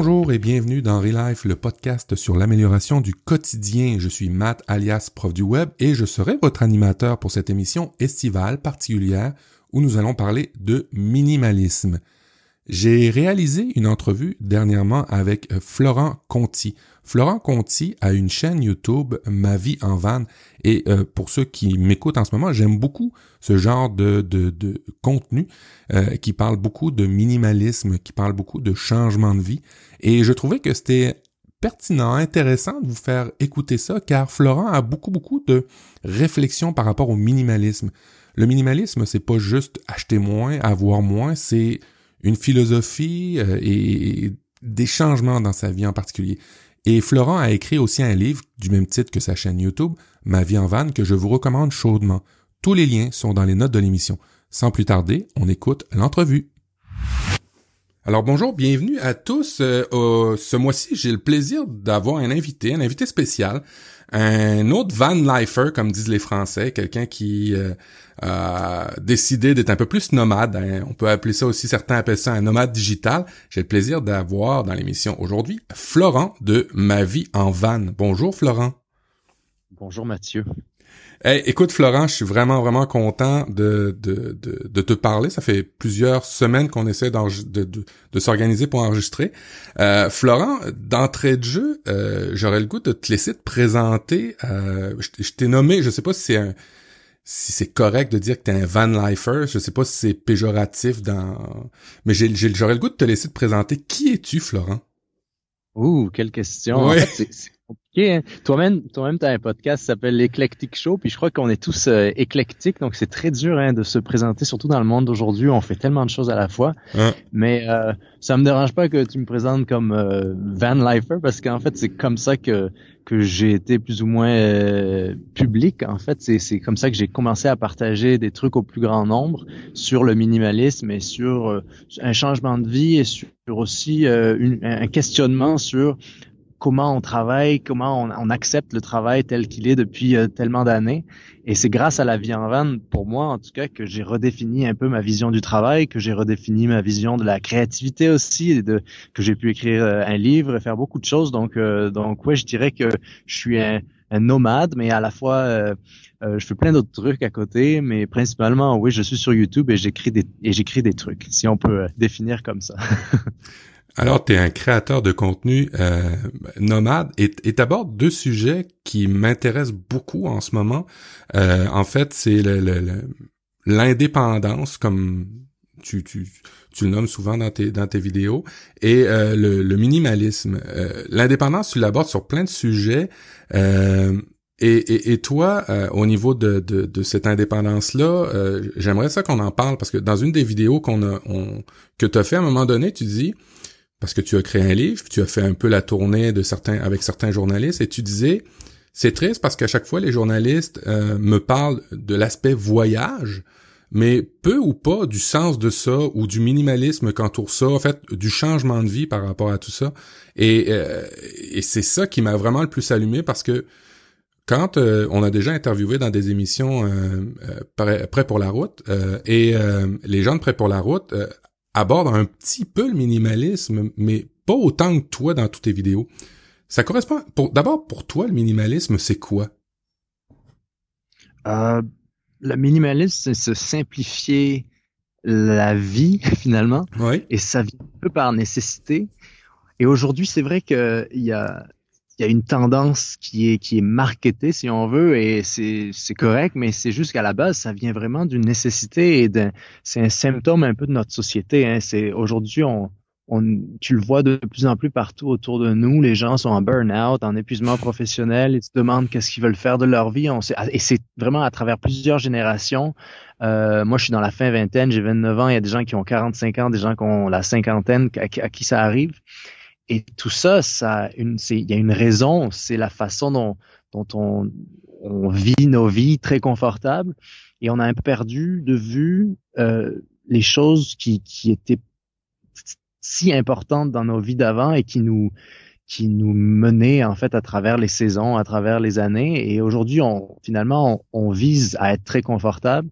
Bonjour et bienvenue dans Relife, le podcast sur l'amélioration du quotidien. Je suis Matt alias prof du web et je serai votre animateur pour cette émission estivale particulière où nous allons parler de minimalisme. J'ai réalisé une entrevue dernièrement avec Florent Conti. Florent Conti a une chaîne YouTube Ma vie en van et euh, pour ceux qui m'écoutent en ce moment, j'aime beaucoup ce genre de contenu euh, qui parle beaucoup de minimalisme, qui parle beaucoup de changement de vie et je trouvais que c'était pertinent, intéressant de vous faire écouter ça car Florent a beaucoup beaucoup de réflexions par rapport au minimalisme. Le minimalisme, c'est pas juste acheter moins, avoir moins, c'est une philosophie euh, et des changements dans sa vie en particulier. Et Florent a écrit aussi un livre du même titre que sa chaîne YouTube, Ma vie en vanne, que je vous recommande chaudement. Tous les liens sont dans les notes de l'émission. Sans plus tarder, on écoute l'entrevue. Alors bonjour, bienvenue à tous. Euh, ce mois-ci, j'ai le plaisir d'avoir un invité, un invité spécial, un autre van lifer, comme disent les Français, quelqu'un qui euh, a décidé d'être un peu plus nomade. Hein. On peut appeler ça aussi, certains appellent ça un nomade digital. J'ai le plaisir d'avoir dans l'émission aujourd'hui Florent de Ma vie en van. Bonjour Florent. Bonjour Mathieu. Hey, écoute Florent, je suis vraiment vraiment content de, de, de, de te parler. Ça fait plusieurs semaines qu'on essaie de, de, s'organiser pour enregistrer. Euh, Florent, d'entrée de jeu, euh, j'aurais le goût de te laisser te présenter. Euh, je, t'ai nommé, je sais pas si c'est un si c'est correct de dire que t'es un van lifer, je sais pas si c'est péjoratif dans, mais j'aurais le goût de te laisser te présenter. Qui es-tu, Florent? Ouh, quelle question. Hein. Toi-même, toi-même, t'as un podcast qui s'appelle l'Eclectic Show, puis je crois qu'on est tous euh, éclectiques, donc c'est très dur hein, de se présenter, surtout dans le monde d'aujourd'hui. On fait tellement de choses à la fois. Mais euh, ça me dérange pas que tu me présentes comme euh, Van Lifer, parce qu'en fait, c'est comme ça que que j'ai été plus ou moins euh, public. En fait, c'est c'est comme ça que j'ai commencé à partager des trucs au plus grand nombre sur le minimalisme et sur un changement de vie et sur aussi un questionnement sur comment on travaille, comment on, accepte le travail tel qu'il est depuis euh, tellement d'années. Et c'est grâce à la vie en vanne, pour moi en tout cas, que j'ai redéfini un peu ma vision du travail, que j'ai redéfini ma vision de la créativité aussi, et que j'ai pu écrire euh, un livre, et faire beaucoup de choses. Donc, euh, donc ouais, je dirais que je suis un, nomade, mais à la fois je fais plein d'autres trucs à côté, mais principalement, oui, je suis sur YouTube et j'écris des et j'écris des trucs, si on peut définir comme ça. Alors, tu es un créateur de contenu euh, nomade et tu abordes deux sujets qui m'intéressent beaucoup en ce moment. Euh, en fait, c'est l'indépendance, comme tu, tu, le nommes souvent dans tes, dans tes vidéos, et euh, le, minimalisme. L'indépendance, tu l'abordes sur plein de sujets. Et, et, toi, au niveau de, de, de cette indépendance-là, j'aimerais ça qu'on en parle parce que dans une des vidéos qu'on a, on, que tu as fait à un moment donné, tu dis parce que tu as créé un livre, tu as fait un peu la tournée de certains avec certains journalistes et tu disais c'est triste parce qu'à chaque fois les journalistes euh, me parlent de l'aspect voyage, mais peu ou pas du sens de ça ou du minimalisme qu'entoure ça, en fait du changement de vie par rapport à tout ça. Et, euh, et c'est ça qui m'a vraiment le plus allumé parce que quand euh, on a déjà interviewé dans des émissions prêt, pour la route et les gens de prêt pour la route aborde un petit peu le minimalisme, mais pas autant que toi dans toutes tes vidéos. Ça correspond. Pour, d'abord, pour toi, le minimalisme, c'est quoi? Euh, le minimalisme, c'est se simplifier la vie, finalement. Oui. Et ça vient un peu par nécessité. Et aujourd'hui, c'est vrai qu'il y a, il y a une tendance qui est qui est marketée si on veut et c'est c'est correct mais c'est juste qu'à la base ça vient vraiment d'une nécessité et c'est un symptôme un peu de notre société hein. c'est aujourd'hui on on, tu le vois de plus en plus partout autour de nous. Les gens sont en burn-out, en épuisement professionnel. Ils se demandent qu'est-ce qu'ils veulent faire de leur vie. On sait, et c'est vraiment à travers plusieurs générations. Euh, moi, je suis dans la fin vingtaine, j'ai 29 ans. Il y a des gens qui ont 45 ans, des gens qui ont la cinquantaine, à qui ça arrive. Et tout ça, ça, il y a une raison, c'est la façon dont, dont on, on, vit nos vies très confortables, et on a un peu perdu de vue euh, les choses qui, qui étaient si importantes dans nos vies d'avant et qui nous qui nous menaient en fait à travers les saisons, à travers les années. Et aujourd'hui, on, finalement, on, on, vise à être très confortable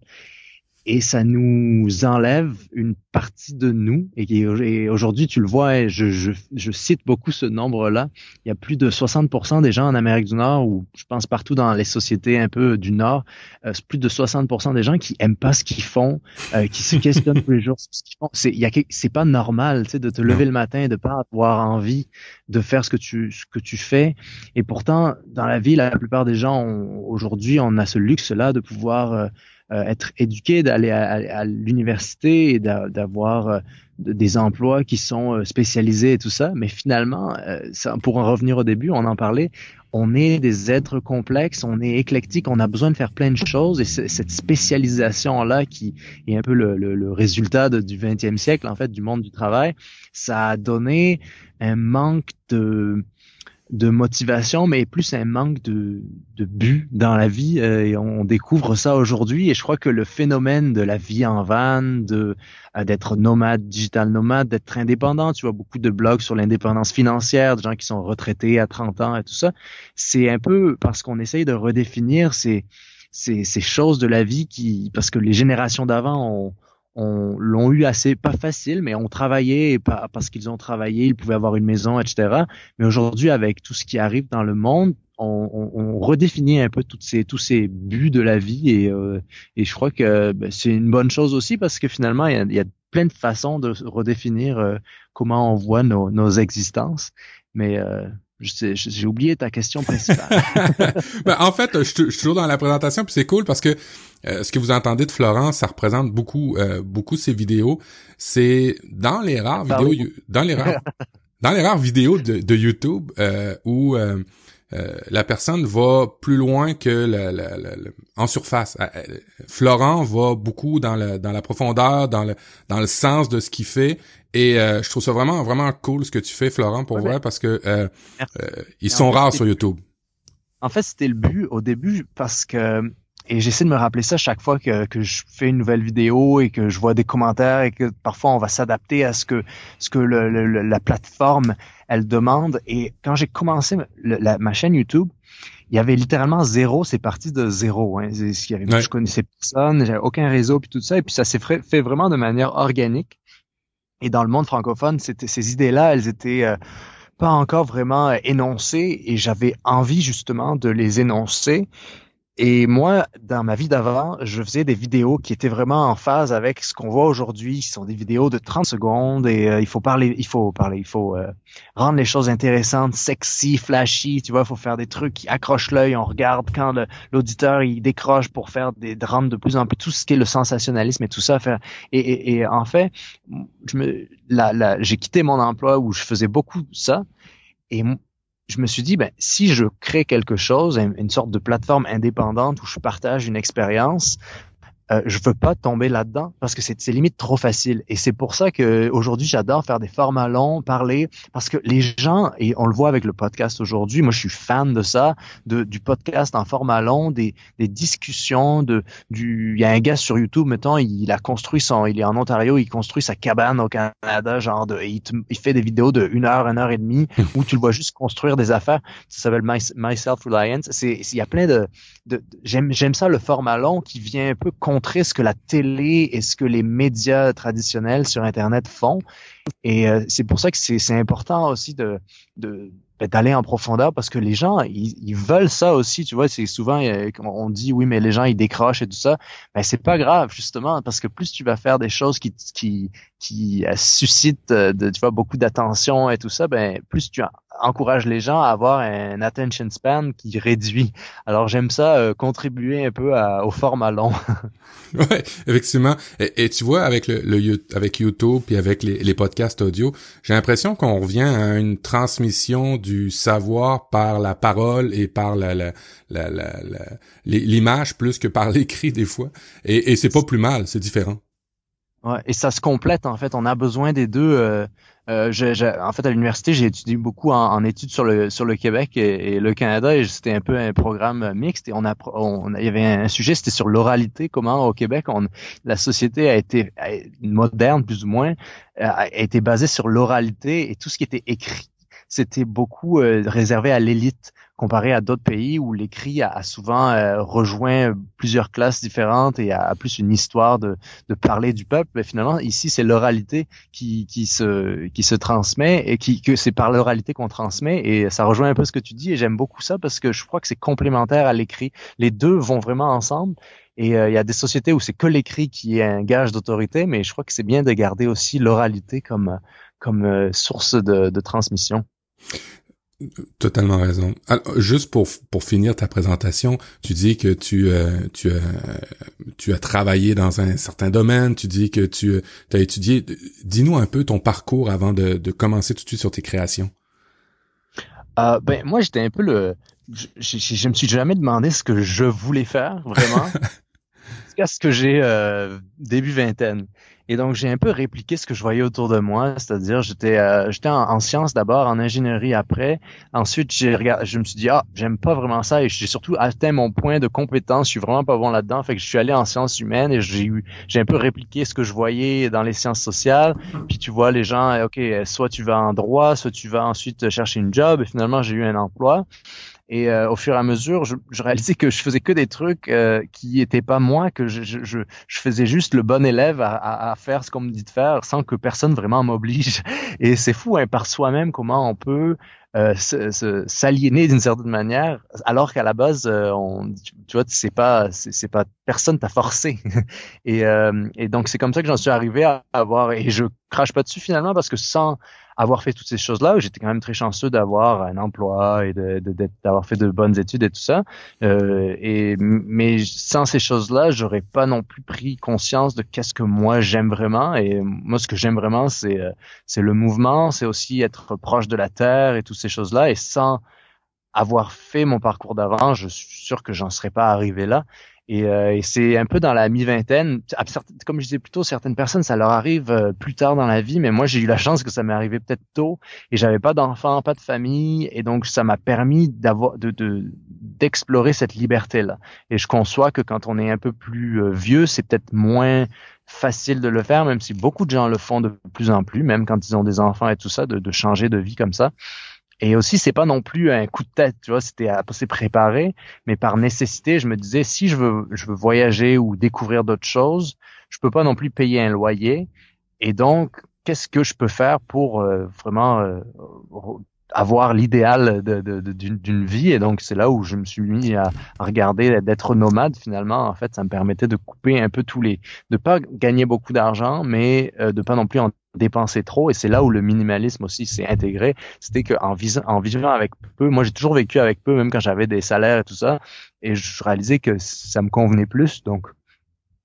et ça nous enlève une partie de nous. Et, aujourd'hui, tu le vois, je, je, cite beaucoup ce nombre-là. Il y a plus de 60% des gens en Amérique du Nord, ou je pense partout dans les sociétés un peu du Nord, euh, plus de 60% des gens qui aiment pas ce qu'ils font, euh, qui se questionnent tous les jours ce qu'ils font. C'est, c'est pas normal, tu sais, de te lever le matin et de pas avoir envie de faire ce que tu, ce que tu fais. Et pourtant, dans la vie, la plupart des gens aujourd'hui, on a ce luxe-là de pouvoir euh, être éduqué, d'aller à, l'université et d'avoir euh, des emplois qui sont euh, spécialisés et tout ça. Mais finalement, ça, pour en revenir au début, on en parlait, on est des êtres complexes, on est éclectique, on a besoin de faire plein de choses et cette spécialisation-là qui est un peu le, le, le résultat du 20e siècle, en fait, du monde du travail, ça a donné un manque de de motivation, mais plus un manque de, de but dans la vie. Euh, et on découvre ça aujourd'hui. Et je crois que le phénomène de la vie en van, de euh, d'être nomade, digital nomade, d'être indépendant, tu vois beaucoup de blogs sur l'indépendance financière, de gens qui sont retraités à 30 ans et tout ça. C'est un peu parce qu'on essaye de redéfinir ces, ces, ces choses de la vie qui, parce que les générations d'avant ont on l'ont eu assez pas facile, mais ont travaillé parce qu'ils ont travaillé, ils pouvaient avoir une maison, etc. Mais aujourd'hui, avec tout ce qui arrive dans le monde, on, on, redéfinit un peu toutes ces, tous ces buts de la vie et, euh, et je crois que ben, c'est une bonne chose aussi parce que finalement, il y a, plein de façons de redéfinir euh, comment on voit nos, nos existences. Mais euh, j'ai oublié ta question principale. ben, en fait, je, suis toujours dans la présentation, puis c'est cool parce que euh, ce que vous entendez de Florence, ça représente beaucoup, euh, beaucoup ses vidéos. C'est dans les rares vidéos, dans les rares, dans les rares vidéos de, de YouTube euh, où euh, euh, la personne va plus loin que le, en surface. Florent va beaucoup dans, le, dans la profondeur, dans le, dans le sens de ce qu'il fait. Et je trouve ça vraiment vraiment cool ce que tu fais, Florent, pour vrai, parce que ils sont rares sur YouTube. En fait, c'était le but au début parce que et j'essaie de me rappeler ça chaque fois que, que, je fais une nouvelle vidéo et que je vois des commentaires et que parfois on va s'adapter à ce que ce que le, la plateforme elle demande. Et quand j'ai commencé la, ma chaîne YouTube, il y avait littéralement zéro, c'est parti de zéro. Hein. Je connaissais personne, j'avais aucun réseau puis tout ça, et puis ça s'est fait vraiment de manière organique. Et dans le monde francophone, c'était ces idées-là, elles étaient euh, pas encore vraiment énoncées, et j'avais envie justement de les énoncer et moi, dans ma vie d'avant, je faisais des vidéos qui étaient vraiment en phase avec ce qu'on voit aujourd'hui. Ce sont des vidéos de 30 secondes et euh, il faut parler, il faut parler, il faut euh, rendre les choses intéressantes, sexy, flashy. Tu vois, il faut faire des trucs qui accrochent l'œil. On regarde quand l'auditeur il décroche pour faire des de rendre de plus en plus tout ce qui est le sensationnalisme et tout ça. Faire et, et, et en fait, j'ai quitté mon emploi où je faisais beaucoup ça et je me suis dit, ben, si je crée quelque chose, une sorte de plateforme indépendante où je partage une expérience, euh, je veux pas tomber là-dedans parce que c'est limite trop facile. Et c'est pour ça que aujourd'hui j'adore faire des formats longs, parler, parce que les gens, et on le voit avec le podcast aujourd'hui, moi je suis fan de ça, de, du podcast en format long, des, des discussions, de, du, il y a un gars sur YouTube, mettons, il, a construit son, il est en Ontario, il construit sa cabane au Canada, genre de, il, il fait des vidéos de une heure, une heure et demie, où tu le vois juste construire des affaires. Ça s'appelle My, Self Reliance. C'est, il y a plein de, de, j'aime, j'aime ça le format long qui vient un peu ce que la télé et ce que les médias traditionnels sur Internet font. Et euh, c'est pour ça que c'est important aussi de, de d'aller en profondeur parce que les gens ils, veulent ça aussi tu vois c'est souvent euh, on dit oui mais les gens ils décrochent et tout ça ben c'est pas grave justement parce que plus tu vas faire des choses qui qui qui euh, suscitent de, tu vois beaucoup d'attention et tout ça ben plus tu encourages les gens à avoir un attention span qui réduit alors j'aime ça contribuer un peu au format long ouais effectivement et, tu vois avec le, le avec YouTube puis avec les, les podcasts audio j'ai l'impression qu'on revient à une transmission du savoir par la parole et par la, la, l'image plus que par l'écrit des fois. Et, et c'est pas plus mal, c'est différent. Ouais, et ça se complète en fait. On a besoin des deux. Euh, euh en fait, à l'université, j'ai étudié beaucoup en, études sur le sur le Québec et, le Canada, et c'était un peu un programme mixte. Et on a, on, il y avait un sujet, c'était sur l'oralité. Comment au Québec, on, la société a été moderne plus ou moins, a été basée sur l'oralité et tout ce qui était écrit c'était beaucoup réservé à l'élite comparé à d'autres pays où l'écrit a, souvent euh, rejoint plusieurs classes différentes et a, plus une histoire de, de, parler du peuple. Mais finalement, ici, c'est l'oralité qui, qui, se, qui se transmet et qui, que c'est par l'oralité qu'on transmet. Et ça rejoint un peu ce que tu dis et j'aime beaucoup ça parce que je crois que c'est complémentaire à l'écrit. Les deux vont vraiment ensemble. Et euh, il y a des sociétés où c'est que l'écrit qui est un gage d'autorité, mais je crois que c'est bien de garder aussi l'oralité comme, comme euh, source de, de transmission. Totalement raison. juste pour pour finir ta présentation, tu dis que tu euh, tu as tu as travaillé dans un certain domaine, tu dis que tu as étudié. Dis-nous un peu ton parcours avant de, de commencer tout de suite sur tes créations. Euh, ben moi j'étais un peu le je, je, je, me suis jamais demandé ce que je voulais faire vraiment jusqu'à ce que j'ai euh, début vingtaine. Et donc j'ai un peu répliqué ce que je voyais autour de moi, c'est-à-dire j'étais euh, j'étais en, sciences d'abord, en ingénierie après. Ensuite j'ai regardé, je me suis dit ah j'aime pas vraiment ça et j'ai surtout atteint mon point de compétence. Je suis vraiment pas bon là-dedans, fait que je suis allé en sciences humaines et j'ai eu j'ai un peu répliqué ce que je voyais dans les sciences sociales. Puis tu vois les gens, ok soit tu vas en droit, soit tu vas ensuite chercher une job et finalement j'ai eu un emploi. Et euh, au fur et à mesure, je, je, réalisais que je faisais que des trucs euh, qui étaient pas moi, que je, je, je, faisais juste le bon élève à, à, à faire ce qu'on me dit de faire sans que personne vraiment m'oblige. Et c'est fou, hein, par soi-même, comment on peut euh, s'aliéner d'une certaine manière, alors qu'à la base, euh, on, tu vois, c'est pas, c'est pas personne t'a forcé. et, et donc c'est comme ça que j'en suis arrivé à avoir, et je crache pas dessus finalement parce que sans avoir fait toutes ces choses-là, j'étais quand même très chanceux d'avoir un emploi et d'avoir de, fait de bonnes études et tout ça. Euh, et mais sans ces choses-là, j'aurais pas non plus pris conscience de qu'est-ce que moi j'aime vraiment. Et moi, ce que j'aime vraiment, c'est euh, c'est le mouvement, c'est aussi être proche de la terre et toutes ces choses-là. Et sans avoir fait mon parcours d'avant, je suis sûr que j'en serais pas arrivé là. Euh, et, c'est un peu dans la mi-vingtaine. Comme je disais plus tôt, certaines personnes, ça leur arrive euh, plus tard dans la vie, mais moi, j'ai eu la chance que ça m'est arrivé peut-être tôt et j'avais pas d'enfants, pas de famille, et donc ça m'a permis d'avoir de d'explorer cette liberté-là. Et je conçois que quand on est un peu plus euh, vieux, c'est peut-être moins facile de le faire, même si beaucoup de gens le font de plus en plus, même quand ils ont des enfants et tout ça, de, de changer de vie comme ça. Et aussi, c'est pas non plus un coup de tête, tu vois, c'était à se préparer, mais par nécessité, je me disais, si je veux, je veux voyager ou découvrir d'autres choses, je peux pas non plus payer un loyer. Et donc, qu'est-ce que je peux faire pour euh, vraiment euh, avoir l'idéal d'une de, vie. Et donc c'est là où je me suis mis à, regarder d'être nomade finalement. En fait ça me permettait de couper un peu tous les de pas gagner beaucoup d'argent mais euh, de pas non plus en dépenser trop. Et c'est là où le minimalisme aussi s'est intégré. C'était qu'en en vivant avec peu moi j'ai toujours vécu avec peu même quand j'avais des salaires et tout ça. Et je réalisais que ça me convenait plus. Donc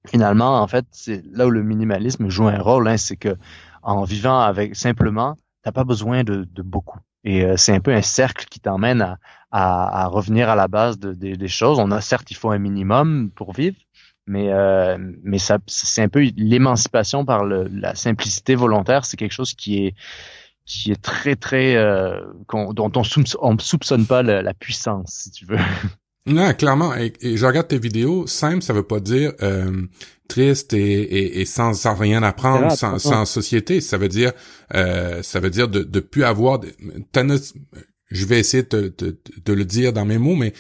finalement en fait c'est là où le minimalisme joue un rôle hein, c'est que en vivant avec simplement t'as pas besoin de, de beaucoup et euh, c'est un peu un cercle qui t'emmène à, à, à, revenir à la base de, des choses. On a certes, il faut un minimum pour vivre, mais euh, mais ça c'est un peu l'émancipation par la simplicité volontaire c'est quelque chose qui est qui est très très euh, dont on, on soupçonne pas la, puissance si tu veux non clairement et, je regarde tes vidéos simple ça veut pas dire euh, triste et, et, sans, sans rien apprendre sans, sans société ça veut dire euh, ça veut dire de de plus avoir de, je vais essayer de, de, de, le dire dans mes mots mais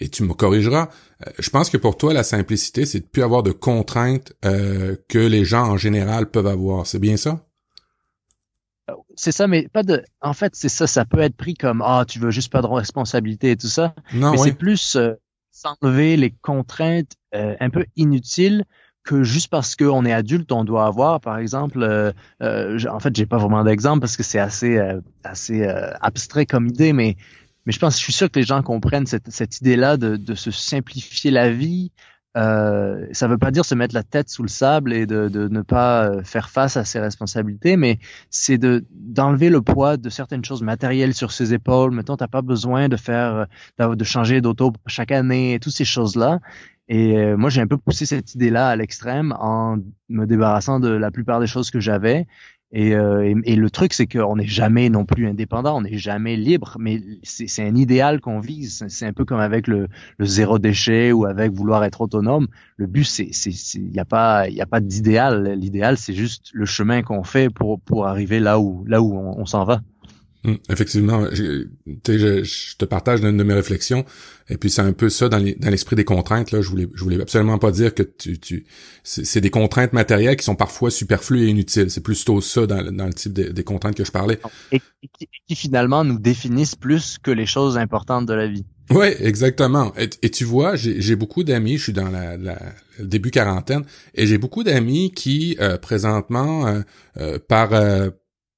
et tu me corrigeras. Euh, je pense que pour toi, la simplicité, c'est de plus avoir de contraintes euh, que les gens en général peuvent avoir. C'est bien ça? C'est ça, mais pas de. En fait, c'est ça. Ça peut être pris comme ah, tu veux juste pas de responsabilité et tout ça. Non, mais c'est plus euh, s'enlever les contraintes un peu inutiles que juste parce qu'on est adulte, on doit avoir, par exemple, en fait, j'ai pas vraiment d'exemple parce que c'est assez assez abstrait comme idée, mais mais je pense, je suis sûr que les gens comprennent cette, cette idée-là de, de, se simplifier la vie. Euh, ça ne veut pas dire se mettre la tête sous le sable et de, de ne pas euh, faire face à ses responsabilités, mais c'est de d'enlever le poids de certaines choses matérielles sur ses épaules. Mettons, t'as pas besoin de faire, de changer d'auto chaque année, et toutes ces choses-là. Et euh, moi, j'ai un peu poussé cette idée-là à l'extrême en me débarrassant de la plupart des choses que j'avais euh, et, et, le truc, c'est qu'on n'est jamais non plus indépendant, on n'est jamais libre, mais c'est un idéal qu'on vise. C'est un peu comme avec le, le, zéro déchet ou avec vouloir être autonome. Le but, c'est il n'y a pas il a pas d'idéal. L'idéal, c'est juste le chemin qu'on fait pour pour arriver là où là où on, s'en va. Hum, effectivement, je, je, je, te partage une de mes réflexions, et puis c'est un peu ça dans l'esprit des contraintes. Là, je voulais, je voulais absolument pas dire que tu, tu c'est des contraintes matérielles qui sont parfois superflues et inutiles. C'est plutôt ça dans, dans le type des contraintes que je parlais. Et, qui, finalement nous définissent plus que les choses importantes de la vie. Oui, exactement. Et, tu vois, j'ai beaucoup d'amis, je suis dans la, la début quarantaine, et j'ai beaucoup d'amis qui euh, présentement, euh, euh, par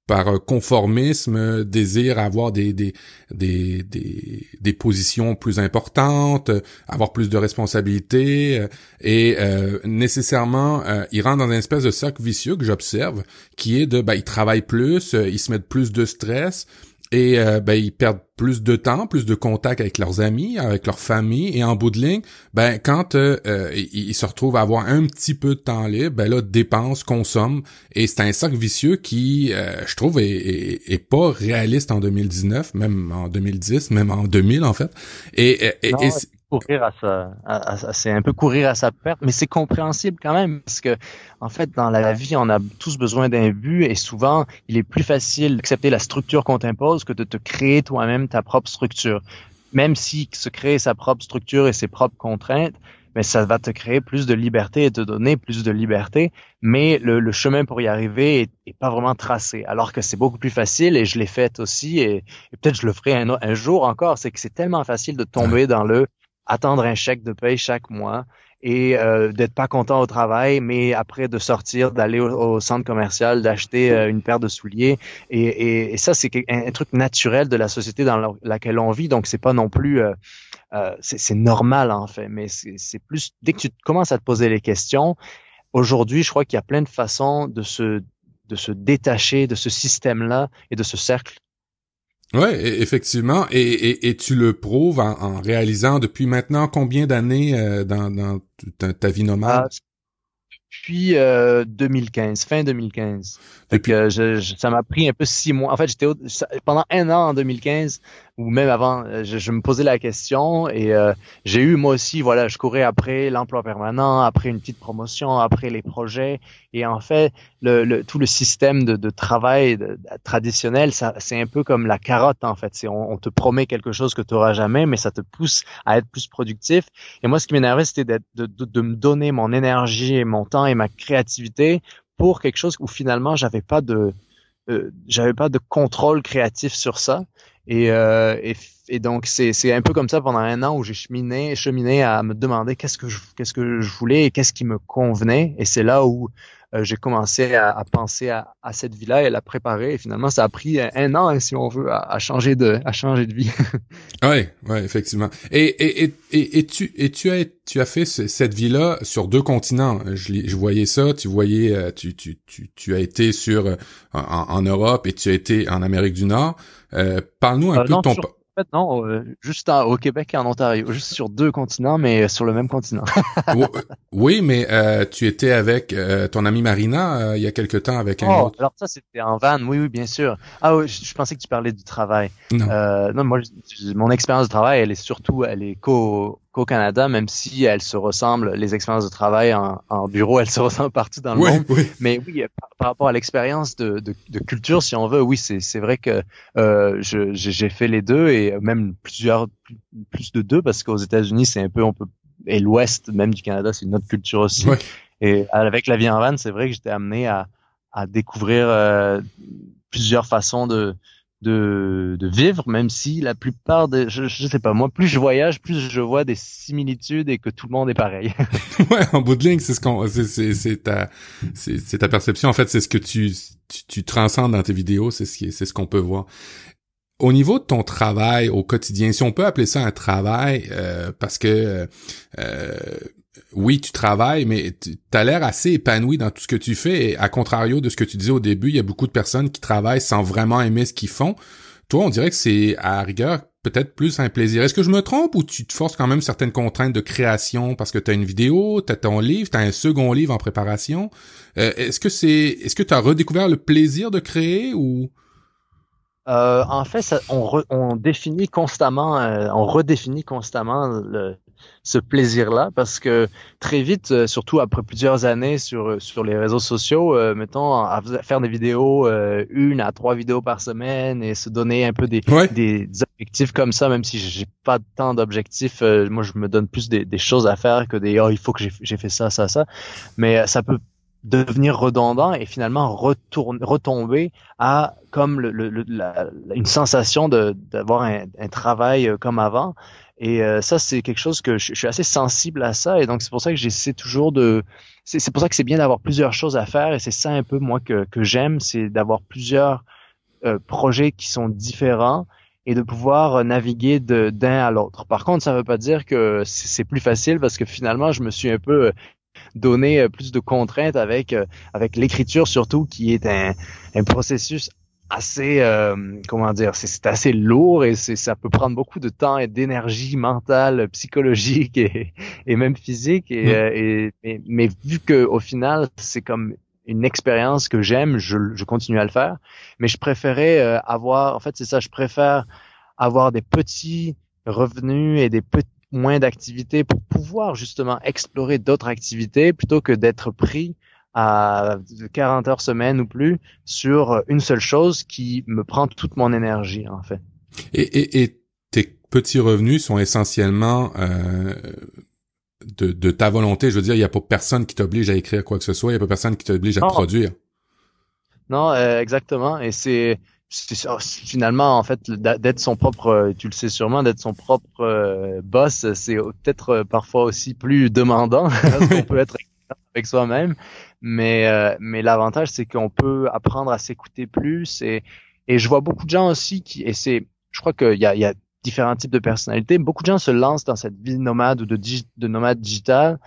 par conformisme, désirent avoir des, des, des, des, des positions plus importantes, avoir plus de responsabilités, et nécessairement, ils rentrent dans une espèce de cercle vicieux que j'observe, qui est de, ben, ils travaillent plus, ils se mettent plus de stress, et euh, ben, ils perdent plus de temps, plus de contact avec leurs amis, avec leur famille, et en bout de ligne, ben quand euh, euh, ils se retrouvent à avoir un petit peu de temps libre, ben là dépensent, consomment, et c'est un cercle vicieux qui, je trouve, est, pas réaliste en 2019, même en 2010, même en 2000 en fait, et, et, courir à sa, c'est un peu courir à sa perte, mais c'est compréhensible quand même parce que en fait dans la vie on a tous besoin d'un but et souvent il est plus facile d'accepter la structure qu'on t'impose que de te créer toi-même ta propre structure. Même si se créer sa propre structure et ses propres contraintes, mais ça va te créer plus de liberté et te donner plus de liberté, mais le, chemin pour y arriver est, pas vraiment tracé. Alors que c'est beaucoup plus facile et je l'ai fait aussi et, peut-être je le ferai un jour encore. C'est que c'est tellement facile de tomber dans le attendre un chèque de paye chaque mois et euh, d'être pas content au travail, mais après de sortir, d'aller au, centre commercial, d'acheter euh, une paire de souliers. Et, et, ça, c'est un, truc naturel de la société dans laquelle on vit. Donc, c'est pas non plus, euh, euh c'est normal en fait, mais c'est plus dès que tu commences à te poser les questions. Aujourd'hui, je crois qu'il y a plein de façons de se de se détacher de ce système-là et de ce cercle Ouais, e-, effectivement, et, et, et, tu le prouves en, en réalisant depuis maintenant combien d'années euh, dans, dans ta, vie nomade? Ah, depuis euh, 2015, fin 2015. Depuis... que je, ça m'a pris un peu six mois. En fait, j'étais pendant un an en 2015 ou même avant, euh, je, je me posais la question et euh, j'ai eu moi aussi, voilà, je courais après l'emploi permanent, après une petite promotion, après les projets et en fait, le, le tout le système de, de travail traditionnel, ça, c'est un peu comme la carotte en fait. On, te promet quelque chose que tu auras jamais, mais ça te pousse à être plus productif. Et moi, ce qui m'énervait, c'était de, de, de me donner mon énergie et mon temps et ma créativité pour quelque chose où finalement j'avais pas de euh, j'avais pas de contrôle créatif sur ça et, euh, et, donc c'est un peu comme ça pendant un an où j'ai cheminé cheminé à me demander qu'est-ce que je qu'est-ce que je voulais et qu'est-ce qui me convenait. Et c'est là où j'ai commencé à, à penser à, à, cette vie-là et la préparer. Et finalement, ça a pris un an, hein, si on veut, à, à, changer de à changer de vie. oui, ouais, effectivement. Et, et, et, et, tu et tu as tu as fait cette vie-là sur deux continents. Je, je voyais ça. Tu voyais, euh, tu tu tu, tu as été sur en, en Europe et tu as été en Amérique du Nord. Euh, Parle-nous un euh, peu de ton. Fait, non, euh, juste au Québec et en Ontario, juste sur deux continents, mais sur le même continent. oui, mais euh, tu étais avec euh, ton amie Marina il y a quelque temps avec un oh, autre. Alors ça, c'était en van, oui, oui, bien sûr. Ah oui, je, pensais que tu parlais du travail. Non, non moi, mon expérience de travail, elle est surtout, elle est co qu'au Canada, même si elles se ressemblent, les expériences de travail en, en bureau, elles se ressemblent partout dans le monde. Mais oui, par, rapport à l'expérience de, de, de, culture, si on veut, oui, c'est vrai que euh, j'ai fait les deux et même plusieurs plus de deux parce qu'aux États-Unis, c'est un peu on peut et l'Ouest même du Canada, c'est une autre culture aussi. Et avec la vie en van, c'est vrai que j'étais amené à, à découvrir euh, plusieurs façons de de, de vivre, même si la plupart des, je, je sais pas, moi, plus je voyage, plus je vois des similitudes et que tout le monde est pareil. ouais, en bout de ligne, c'est ce qu'on, c'est, c'est, ta, c'est, ta perception. En fait, c'est ce que tu, tu, tu dans tes vidéos, c'est ce qui, c'est ce qu'on peut voir. Au niveau de ton travail au quotidien, si on peut appeler ça un travail, euh, parce que euh, oui, tu travailles, mais tu as l'air assez épanoui dans tout ce que tu fais. Et à contrario de ce que tu disais au début, il y a beaucoup de personnes qui travaillent sans vraiment aimer ce qu'ils font. Toi, on dirait que c'est à rigueur peut-être plus un plaisir. Est-ce que je me trompe ou tu te forces quand même certaines contraintes de création parce que tu une vidéo, tu as ton livre, tu as un second livre en préparation? Euh, est-ce que c'est est-ce que tu as redécouvert le plaisir de créer ou? Euh, en fait, on, définit constamment, euh, on redéfinit constamment le, ce plaisir-là parce que très vite, euh, surtout après plusieurs années sur sur les réseaux sociaux, euh, mettons à faire des vidéos, euh, une à trois vidéos par semaine et se donner un peu des des objectifs comme ça, même si j'ai pas tant d'objectifs, euh, moi je me donne plus des, des choses à faire que des oh il faut que j'ai fait ça ça ça, mais ça peut devenir redondant et finalement retourner, retomber à comme le, le, la, une sensation de d'avoir un, un, travail euh, comme avant et euh, ça c'est quelque chose que je, suis assez sensible à ça et donc c'est pour ça que j'essaie toujours de c'est pour ça que c'est bien d'avoir plusieurs choses à faire et c'est ça un peu moi que, que j'aime c'est d'avoir plusieurs euh, projets qui sont différents et de pouvoir naviguer d'un à l'autre. Par contre, ça ne veut pas dire que c'est plus facile parce que finalement, je me suis un peu donner euh, plus de contraintes avec euh, avec l'écriture surtout qui est un, un processus assez euh, comment dire c'est assez lourd et c'est ça peut prendre beaucoup de temps et d'énergie mentale psychologique et, et même physique et, et, mais, vu que au final c'est comme une expérience que j'aime je, je continue à le faire. Mais je préférais avoir en fait c'est ça je préfère avoir des petits revenus et des petits moins d'activités pour pouvoir justement explorer d'autres activités plutôt que d'être pris à 40 heures semaine ou plus sur une seule chose qui me prend toute mon énergie en fait. Et, et, et tes petits revenus sont essentiellement euh, de, de, ta volonté. Je veux dire, il n'y a pas personne qui t'oblige à écrire quoi que ce soit, il n'y a pas personne qui t'oblige à produire. Non, euh, exactement. Et c'est finalement en fait d'être son propre euh, tu le sais sûrement d'être son propre euh, boss c'est peut-être euh, parfois aussi plus demandant parce qu'on peut être avec soi-même mais mais l'avantage c'est qu'on peut apprendre à s'écouter plus et et je vois beaucoup de gens aussi qui et c'est je crois qu'il y a, y a différents types de personnalités beaucoup de gens se lancent dans cette vie nomade ou de, de nomade digital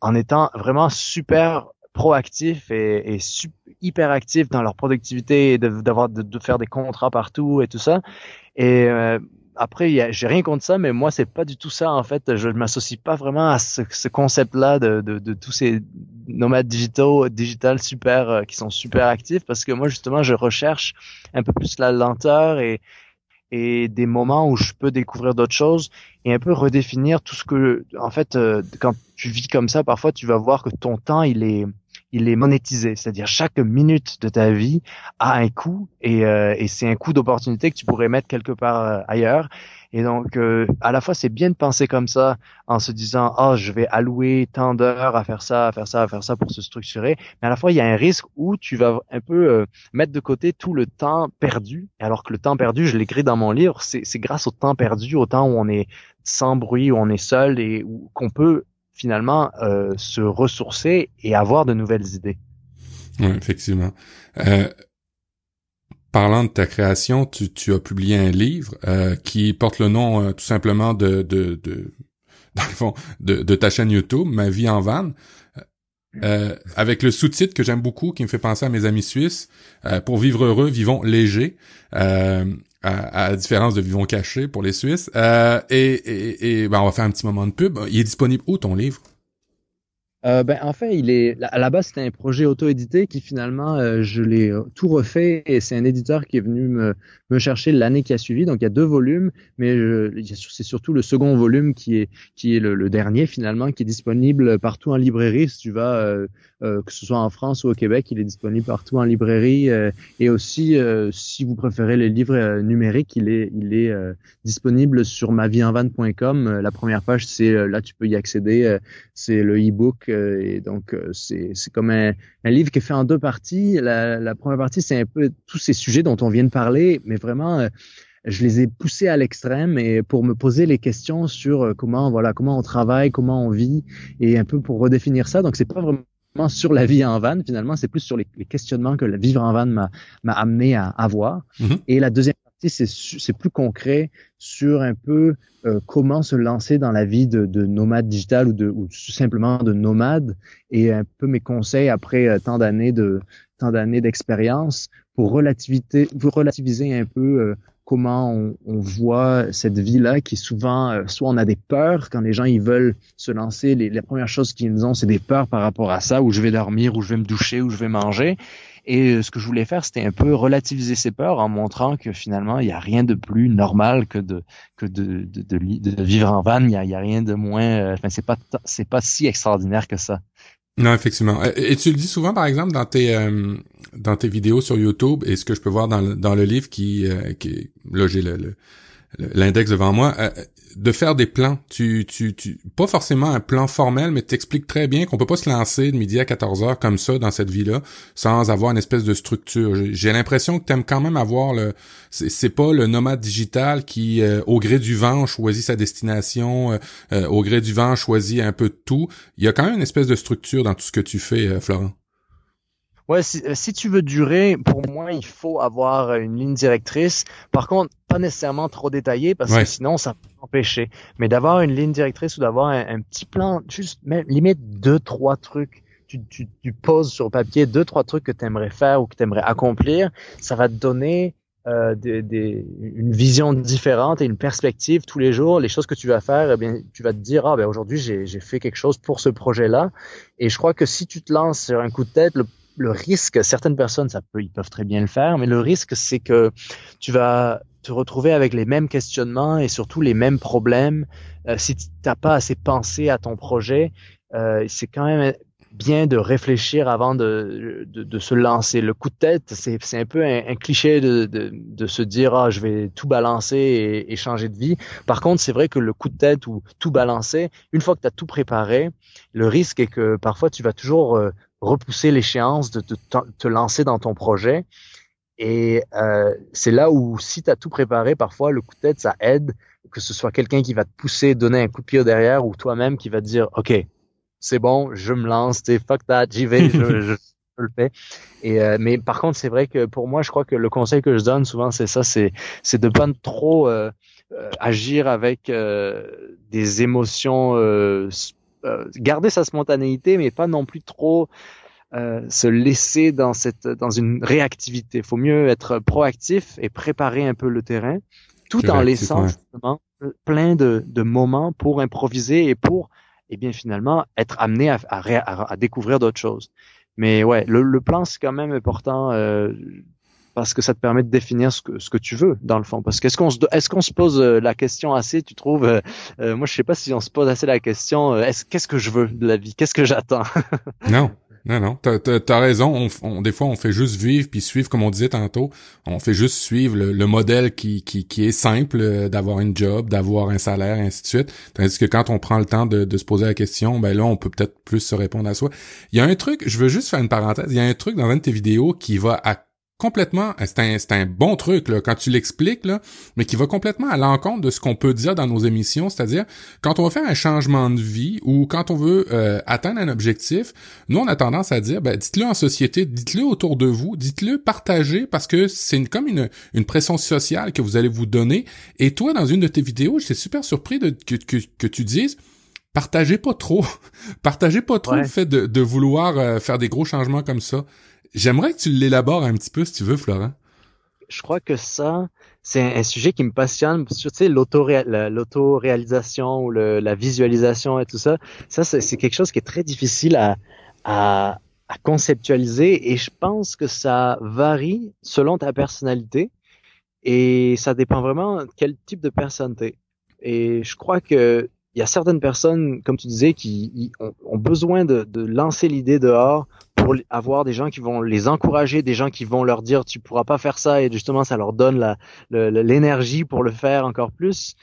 en étant vraiment super proactifs et, et hyper actifs dans leur productivité et d'avoir de, de, faire des contrats partout et tout ça. Et euh, après, j'ai rien contre ça, mais moi, c'est pas du tout ça en fait. Je ne m'associe pas vraiment à ce, ce concept-là de, de, de, tous ces nomades digitaux, digital super euh, qui sont super actifs, parce que moi, justement, je recherche un peu plus la lenteur et et des moments où je peux découvrir d'autres choses et un peu redéfinir tout ce que en fait euh, quand tu vis comme ça parfois tu vas voir que ton temps il est il est monétisé, c'est-à-dire chaque minute de ta vie a un coût et, euh, et c'est un coût d'opportunité que tu pourrais mettre quelque part euh, ailleurs. Et donc, euh, à la fois, c'est bien de penser comme ça en se disant, oh, je vais allouer tant d'heures à faire ça, à faire ça, à faire ça pour se structurer. Mais à la fois, il y a un risque où tu vas un peu mettre de côté tout le temps perdu. Alors que le temps perdu, je l'écris dans mon livre, c'est grâce au temps perdu, au temps où on est sans bruit, où on est seul et qu'on peut finalement euh, se ressourcer et avoir de nouvelles idées. Effectivement. Euh, parlant de ta création, tu, tu, as publié un livre euh, qui porte le nom euh, tout simplement de, de, de, dans le fond, de, de ta chaîne YouTube, Ma vie en vanne. Euh, avec le sous-titre que j'aime beaucoup, qui me fait penser à mes amis suisses, euh, pour vivre heureux, vivons léger. Euh, à, à, différence de Vivons cachés pour les Suisses. Euh, et, et, et ben, on va faire un petit moment de pub. Il est disponible où ton livre? Euh, ben, en fait, à la base c'était un projet auto-édité qui finalement euh, je l'ai euh, tout refait et c'est un éditeur qui est venu me, chercher l'année qui a suivi. Donc il y a deux volumes, mais c'est surtout le second volume qui est le, dernier finalement qui est disponible partout en librairie. Si tu vas que ce soit en France ou au Québec, il est disponible partout en librairie et aussi si vous préférez les livres numériques, il est il est disponible sur maviehenvan.com. La première page c'est là tu peux y accéder, c'est le e-book et donc, euh, c'est comme un, un, livre qui est fait en deux parties. La, la première partie, c'est un peu tous ces sujets dont on vient de parler, mais vraiment, euh, je les ai poussés à l'extrême et pour me poser les questions sur comment, voilà, comment on travaille, comment on vit, et un peu pour redéfinir ça. Donc, c'est pas vraiment sur la vie en van finalement c'est plus sur les, questionnements que le vivre en van m'a amené à avoir mm-hmm. et la deuxième c'est plus concret sur un peu euh, comment se lancer dans la vie de, de nomade digital ou, de, ou simplement de nomade et un peu mes conseils après euh, tant d'années de tant d'années d'expérience pour relativiser, pour relativiser un peu euh, comment on, on, voit cette vie-là qui souvent, soit on a des peurs quand les gens ils veulent se lancer, les, les premières choses qu'ils ont c'est des peurs par rapport à ça, où je vais dormir, où je vais me doucher, où je vais manger, Et ce que je voulais faire, c'était un peu relativiser ces peurs en montrant que finalement, il n'y a rien de plus normal que de que de, de, de, vivre en van. Il n'y a, a, rien de moins. Enfin, c'est pas c'est pas si extraordinaire que ça. Non, effectivement. Et tu le dis souvent, par exemple, dans tes dans tes vidéos sur YouTube, et ce que je peux voir dans le, dans le livre qui, qui là j'ai le l'index devant moi, euh, de faire des plans. Tu, tu, tu, pas forcément un plan formel, mais t'expliques très bien qu'on peut pas se lancer de midi à 14 heures comme ça dans cette vie-là sans avoir une espèce de structure. J'ai l'impression que t'aimes quand même avoir le, c'est pas le nomade digital qui, euh, au gré du vent, choisit sa destination, euh, au gré du vent, choisit un peu tout. Il y a quand même une espèce de structure dans tout ce que tu fais, Florent. Ouais, euh, si, tu veux durer, pour moi, il faut avoir une ligne directrice. Par contre, pas nécessairement trop détaillée parce que sinon, ça peut empêcher. Mais d'avoir une ligne directrice ou d'avoir un, petit plan, juste même limite deux, trois trucs. Tu, tu, tu poses sur papier deux, trois trucs que tu aimerais faire ou que tu aimerais accomplir. Ça va te donner euh, des, des, une vision différente et une perspective tous les jours. Les choses que tu vas faire, eh bien, tu vas te dire, ah ben aujourd'hui, j'ai fait quelque chose pour ce projet-là. Et je crois que si tu te lances sur un coup de tête, le le risque, certaines personnes, ça peut, ils peuvent très bien le faire, mais le risque, c'est que tu vas te retrouver avec les mêmes questionnements et surtout les mêmes problèmes. Euh, si tu n'as pas assez pensé à ton projet, euh, c'est quand même bien de réfléchir avant de, de, se lancer. Le coup de tête, c'est, un peu un, cliché de, de, se dire ah je vais tout balancer et, changer de vie. Par contre, c'est vrai que le coup de tête ou tout balancer, une fois que tu as tout préparé, le risque est que parfois tu vas toujours euh, repousser l'échéance de, te lancer dans ton projet. Et euh, c'est là où si tu as tout préparé, parfois le coup de tête, ça aide, que ce soit quelqu'un qui va te pousser, donner un coup de pied derrière, ou toi-même qui va te dire, OK, c'est bon, je me lance, t'es fuck that, j'y vais, je, je, le fais. Et, euh, mais par contre, c'est vrai que pour moi, je crois que le conseil que je donne souvent, c'est ça, c'est, c'est de pas trop euh, euh agir avec euh, des émotions euh, garder sa spontanéité, mais pas non plus trop euh, se laisser dans cette dans une réactivité. Il faut mieux être proactif et préparer un peu le terrain, tout en laissant justement plein de, de, moments pour improviser et pour, et eh bien finalement, être amené à, à, à découvrir d'autres choses. Mais ouais, le, le plan c'est quand même important. Euh, parce que ça te permet de définir ce que, ce que tu veux dans le fond. Parce qu'est-ce qu'on se est-ce qu'on se pose euh, la question assez Tu trouves euh, euh, Moi, je sais pas si on se pose assez la question. est-ce qu'est-ce que je veux de la vie? Qu'est-ce que j'attends? Non. Non, non, t'as, as, raison. On, des fois, on fait juste vivre puis suivre, comme on disait tantôt. On fait juste suivre le, modèle qui, qui, qui, est simple, d'avoir une job, d'avoir un salaire, et ainsi de suite. Tandis que quand on prend le temps de, de se poser la question, ben là, on peut peut-être plus se répondre à soi. Il y a un truc, je veux juste faire une parenthèse. Il y a un truc dans une de tes vidéos qui va à complètement, euh, c'est un, c'est un bon truc là, quand tu l'expliques, là, mais qui va complètement à l'encontre de ce qu'on peut dire dans nos émissions, c'est-à-dire quand on va faire un changement de vie ou quand on veut euh, atteindre un objectif, nous on a tendance à dire, ben, dites-le en société, dites-le autour de vous, dites-le, partagez, parce que c'est une, comme une, une pression sociale que vous allez vous donner. Et toi, dans une de tes vidéos, j'étais super surpris de, que, que, que tu dises, partagez pas trop, partagez pas trop le fait de, de vouloir euh, faire des gros changements comme ça. J'aimerais que tu l'élabores un petit peu, si tu veux, Florent. Je crois que ça, c'est un, sujet qui me passionne. Tu sais, l'auto-réalisation ou la visualisation et tout ça, ça, c'est quelque chose qui est très difficile à, conceptualiser et je pense que ça varie selon ta personnalité et ça dépend vraiment de quel type de personne t'es. Et je crois que il y a certaines personnes, comme tu disais, qui ont, besoin de lancer l'idée dehors pour avoir des gens qui vont les encourager, des gens qui vont leur dire tu pourras pas faire ça et justement ça leur donne l'énergie pour le faire encore plus.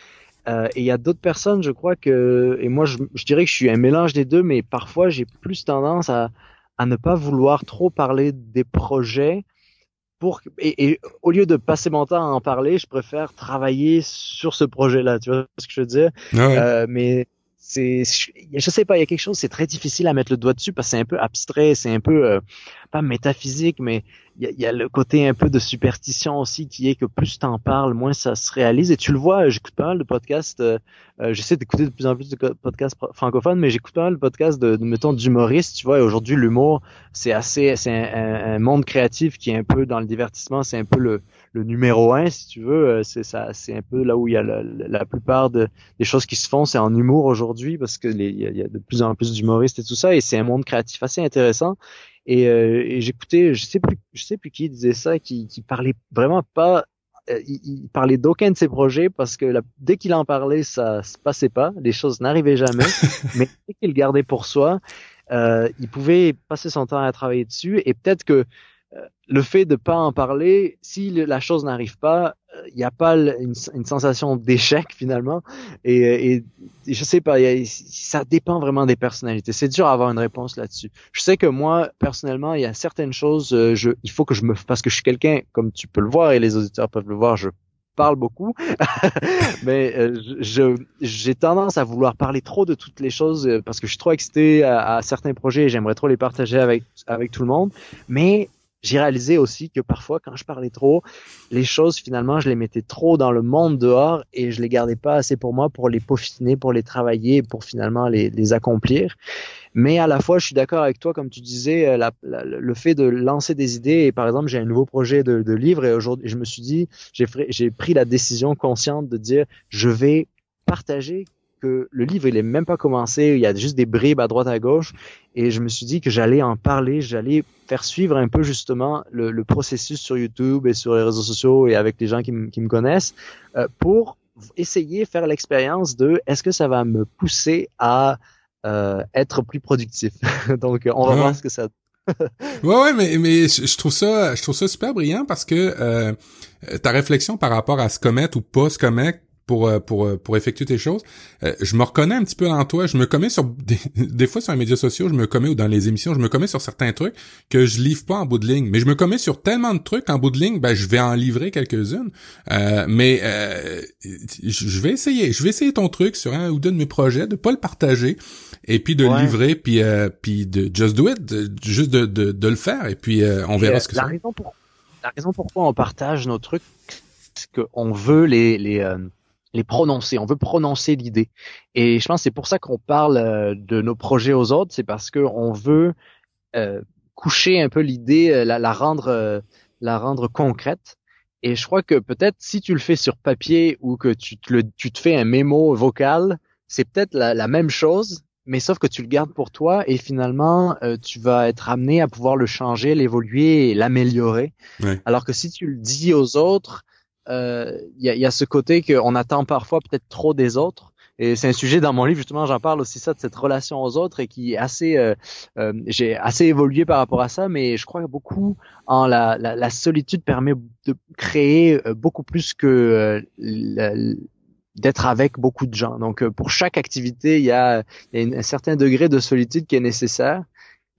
Euh, et il y a d'autres personnes, je crois que, et moi je, dirais que je suis un mélange des deux, mais parfois j'ai plus tendance à, à ne pas vouloir trop parler des projets. Pour, et, au lieu de passer mon temps à en parler, je préfère travailler sur ce projet-là. Tu vois ce que je veux dire? Ah euh, Mais c'est je sais pas il y a quelque chose c'est très difficile à mettre le doigt dessus parce que c'est un peu abstrait c'est un peu euh, pas métaphysique mais il y a, le côté un peu de superstition aussi qui est que plus t'en parles moins ça se réalise. Et tu le vois j'écoute pas mal de podcasts euh, euh, j'essaie d'écouter de plus en plus de podcasts francophones mais j'écoute pas mal de podcasts de, de mettons d'humoristes tu vois et aujourd'hui l'humour c'est assez c'est un, un, monde créatif qui est un peu dans le divertissement c'est un peu le le numéro un, si tu veux. Euh, c'est ça, c'est un peu là où il y a la, plupart de, des choses qui se font, c'est en humour aujourd'hui parce que il y, a de plus en plus d'humoristes et tout ça, et c'est un monde créatif assez intéressant. Et, euh, j'écoutais, je sais plus, je sais plus qui disait ça, qui, qui parlait vraiment pas euh, il, parlait d'aucun de ses projets parce que dès qu'il en parlait, ça se passait pas, les choses n'arrivaient jamais. mais dès qu'il le gardait pour soi, euh, il pouvait passer son temps à travailler dessus et peut-être que le fait de pas en parler, si la chose n'arrive pas, il euh, n'y a pas une, sensation d'échec finalement. Et, et, je sais pas, ça dépend vraiment des personnalités. C'est dur d'avoir une réponse là-dessus. Je sais que moi, personnellement, il y a certaines choses, euh, je, il faut que je me, parce que je suis quelqu'un, comme tu peux le voir et les auditeurs peuvent le voir, je parle beaucoup, mais je j'ai tendance à vouloir parler trop de toutes les choses parce que je suis trop excité à, à certains projets et j'aimerais trop les partager avec avec tout le monde. Mais j'ai réalisé aussi que parfois, quand je parlais trop, les choses, finalement, je les mettais trop dans le monde dehors et je les gardais pas assez pour moi pour les peaufiner, pour les travailler, pour finalement les, accomplir. Mais à la fois, je suis d'accord avec toi, comme tu disais, euh, le fait de lancer des idées. Et par exemple, j'ai un nouveau projet de livre et aujourd'hui, je me suis dit, j'ai pris la décision consciente de dire, je vais partager le livre il est même pas commencé, il y a juste des bribes à droite à gauche, et je me suis dit que j'allais en parler, j'allais faire suivre un peu justement le, processus sur YouTube et sur les réseaux sociaux et avec les gens qui, me connaissent euh, pour essayer faire l'expérience de est-ce que ça va me pousser à euh, être plus productif. Donc on va voir ce que ça ouais ouais mais mais je trouve ça je trouve ça super brillant parce que euh, ta réflexion par rapport à se commettre ou pas se commettre pour euh, pour euh, pour effectuer tes choses. Euh, je me reconnais un petit peu en toi. Je me commets sur des, des, fois sur les médias sociaux, je me commets ou dans les émissions, je me commets sur certains trucs que je livre pas en bout de ligne. Mais je me commets sur tellement de trucs en bout de ligne, ben je vais en livrer quelques-unes. mais je vais essayer, je vais essayer ton truc sur un ou deux de mes projets, de pas le partager et puis de le livrer, puis puis de just do it, juste de, de, de le faire et puis on verra ce que la Raison pour, la raison pourquoi on partage nos trucs, c'est qu'on veut les les les prononcer, on veut prononcer l'idée. Et je pense que c'est pour ça qu'on parle euh, de nos projets aux autres, c'est parce qu'on veut euh, coucher un peu l'idée, euh, la, rendre, la rendre concrète. Et je crois que peut-être si tu le fais sur papier ou que tu te, le, tu te fais un mémo vocal, c'est peut-être la, même chose, mais sauf que tu le gardes pour toi et finalement tu vas être amené à pouvoir le changer, l'évoluer et l'améliorer. Alors que si tu le dis aux autres, il euh, y, a, y, a, ce côté qu'on attend parfois peut-être trop des autres. Et c'est un sujet dans mon livre justement, j'en parle aussi ça de cette relation aux autres et qui est assez, euh, euh, j'ai assez évolué par rapport à ça, mais je crois que beaucoup en la, la, la solitude permet de créer beaucoup plus que d'être avec beaucoup de gens. Donc pour chaque activité, il y a, y a un certain degré de solitude qui est nécessaire.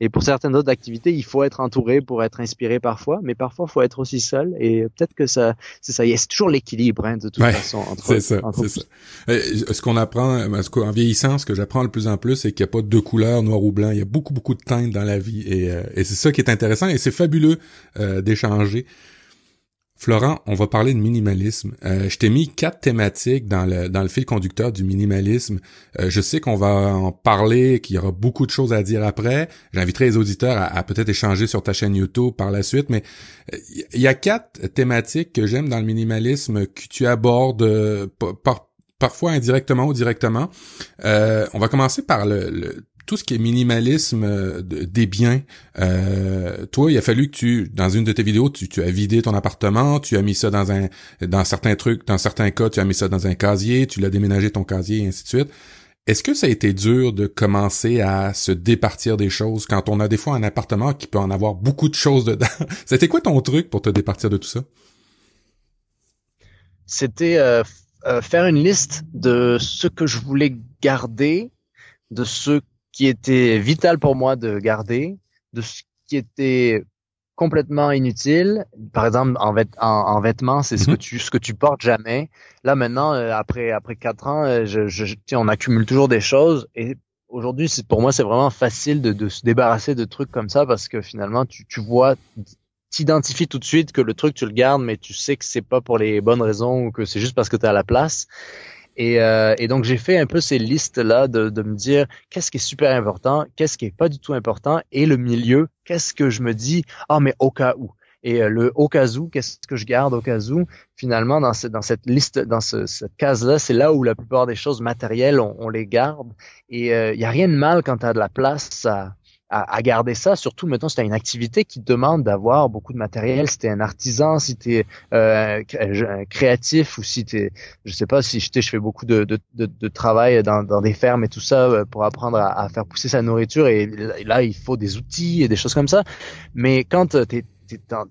Et pour certaines autres activités, il faut être entouré pour être inspiré parfois, mais parfois il faut être aussi seul. Et peut-être que ça, c'est ça. C'est toujours l'équilibre hein, de toute façon entre. C'est ça. C'est ça. Euh, ce qu'on apprend, en vieillissant, ce que j'apprends de plus en plus, c'est qu'il n'y a pas deux couleurs, noir ou blanc. Il y a beaucoup beaucoup de teintes dans la vie, et, euh, et c'est ça qui est intéressant. Et c'est fabuleux euh, d'échanger Florent, on va parler de minimalisme. Euh, je t'ai mis quatre thématiques dans le, dans le fil conducteur du minimalisme. Euh, je sais qu'on va en parler, qu'il y aura beaucoup de choses à dire après. J'inviterai les auditeurs à, peut-être échanger sur ta chaîne YouTube par la suite, mais euh, il y a quatre thématiques que j'aime dans le minimalisme que tu abordes parfois indirectement ou directement. on va commencer par le tout ce qui est minimalisme euh, des biens, euh, toi, il a fallu que tu, dans une de tes vidéos, tu, as vidé ton appartement, tu as mis ça dans un, dans certains trucs, dans certains cas, tu as mis ça dans un casier, tu l'as déménagé ton casier et ainsi de suite. Est-ce que ça a été dur de commencer à se départir des choses quand on a des fois un appartement qui peut en avoir beaucoup de choses dedans? C'était quoi ton truc pour te départir de tout ça? C'était euh, faire une liste de ce que je voulais garder, de ce qui était vital pour moi de garder, de ce qui était complètement inutile. Par exemple, en, en, vêtements, c'est ce que mhm. tu ce que tu portes jamais. Là maintenant, euh, après après quatre ans, euh, je, je, on accumule toujours des choses et aujourd'hui, pour moi, c'est vraiment facile de, de, se débarrasser de trucs comme ça parce que finalement, tu, tu vois, t'identifies tout de suite que le truc tu le gardes, mais tu sais que c'est pas pour les bonnes raisons ou que c'est juste parce que tu as la place. Et, euh, et donc j'ai fait un peu ces listes là de, de me dire qu'est-ce qui est super important, qu'est-ce qui est pas du tout important, et le milieu, qu'est-ce que je me dis ah mais au cas où. Et euh, le au cas où, qu'est-ce que je garde au cas où? Finalement, dans, dans cette liste, dans ce, cette case-là, c'est là où la plupart des choses matérielles, on, on les garde. Et il euh, y a rien de mal quand tu as de la place à, à, garder ça, surtout maintenant si tu as une activité qui demande d'avoir beaucoup de matériel, si tu es un artisan, si tu es euh, créatif ou si tu es, je sais pas, si je, je fais beaucoup de, de, de, travail dans, dans, des fermes et tout ça euh, pour apprendre à, à, faire pousser sa nourriture et là il faut des outils et des choses comme ça. Mais quand tu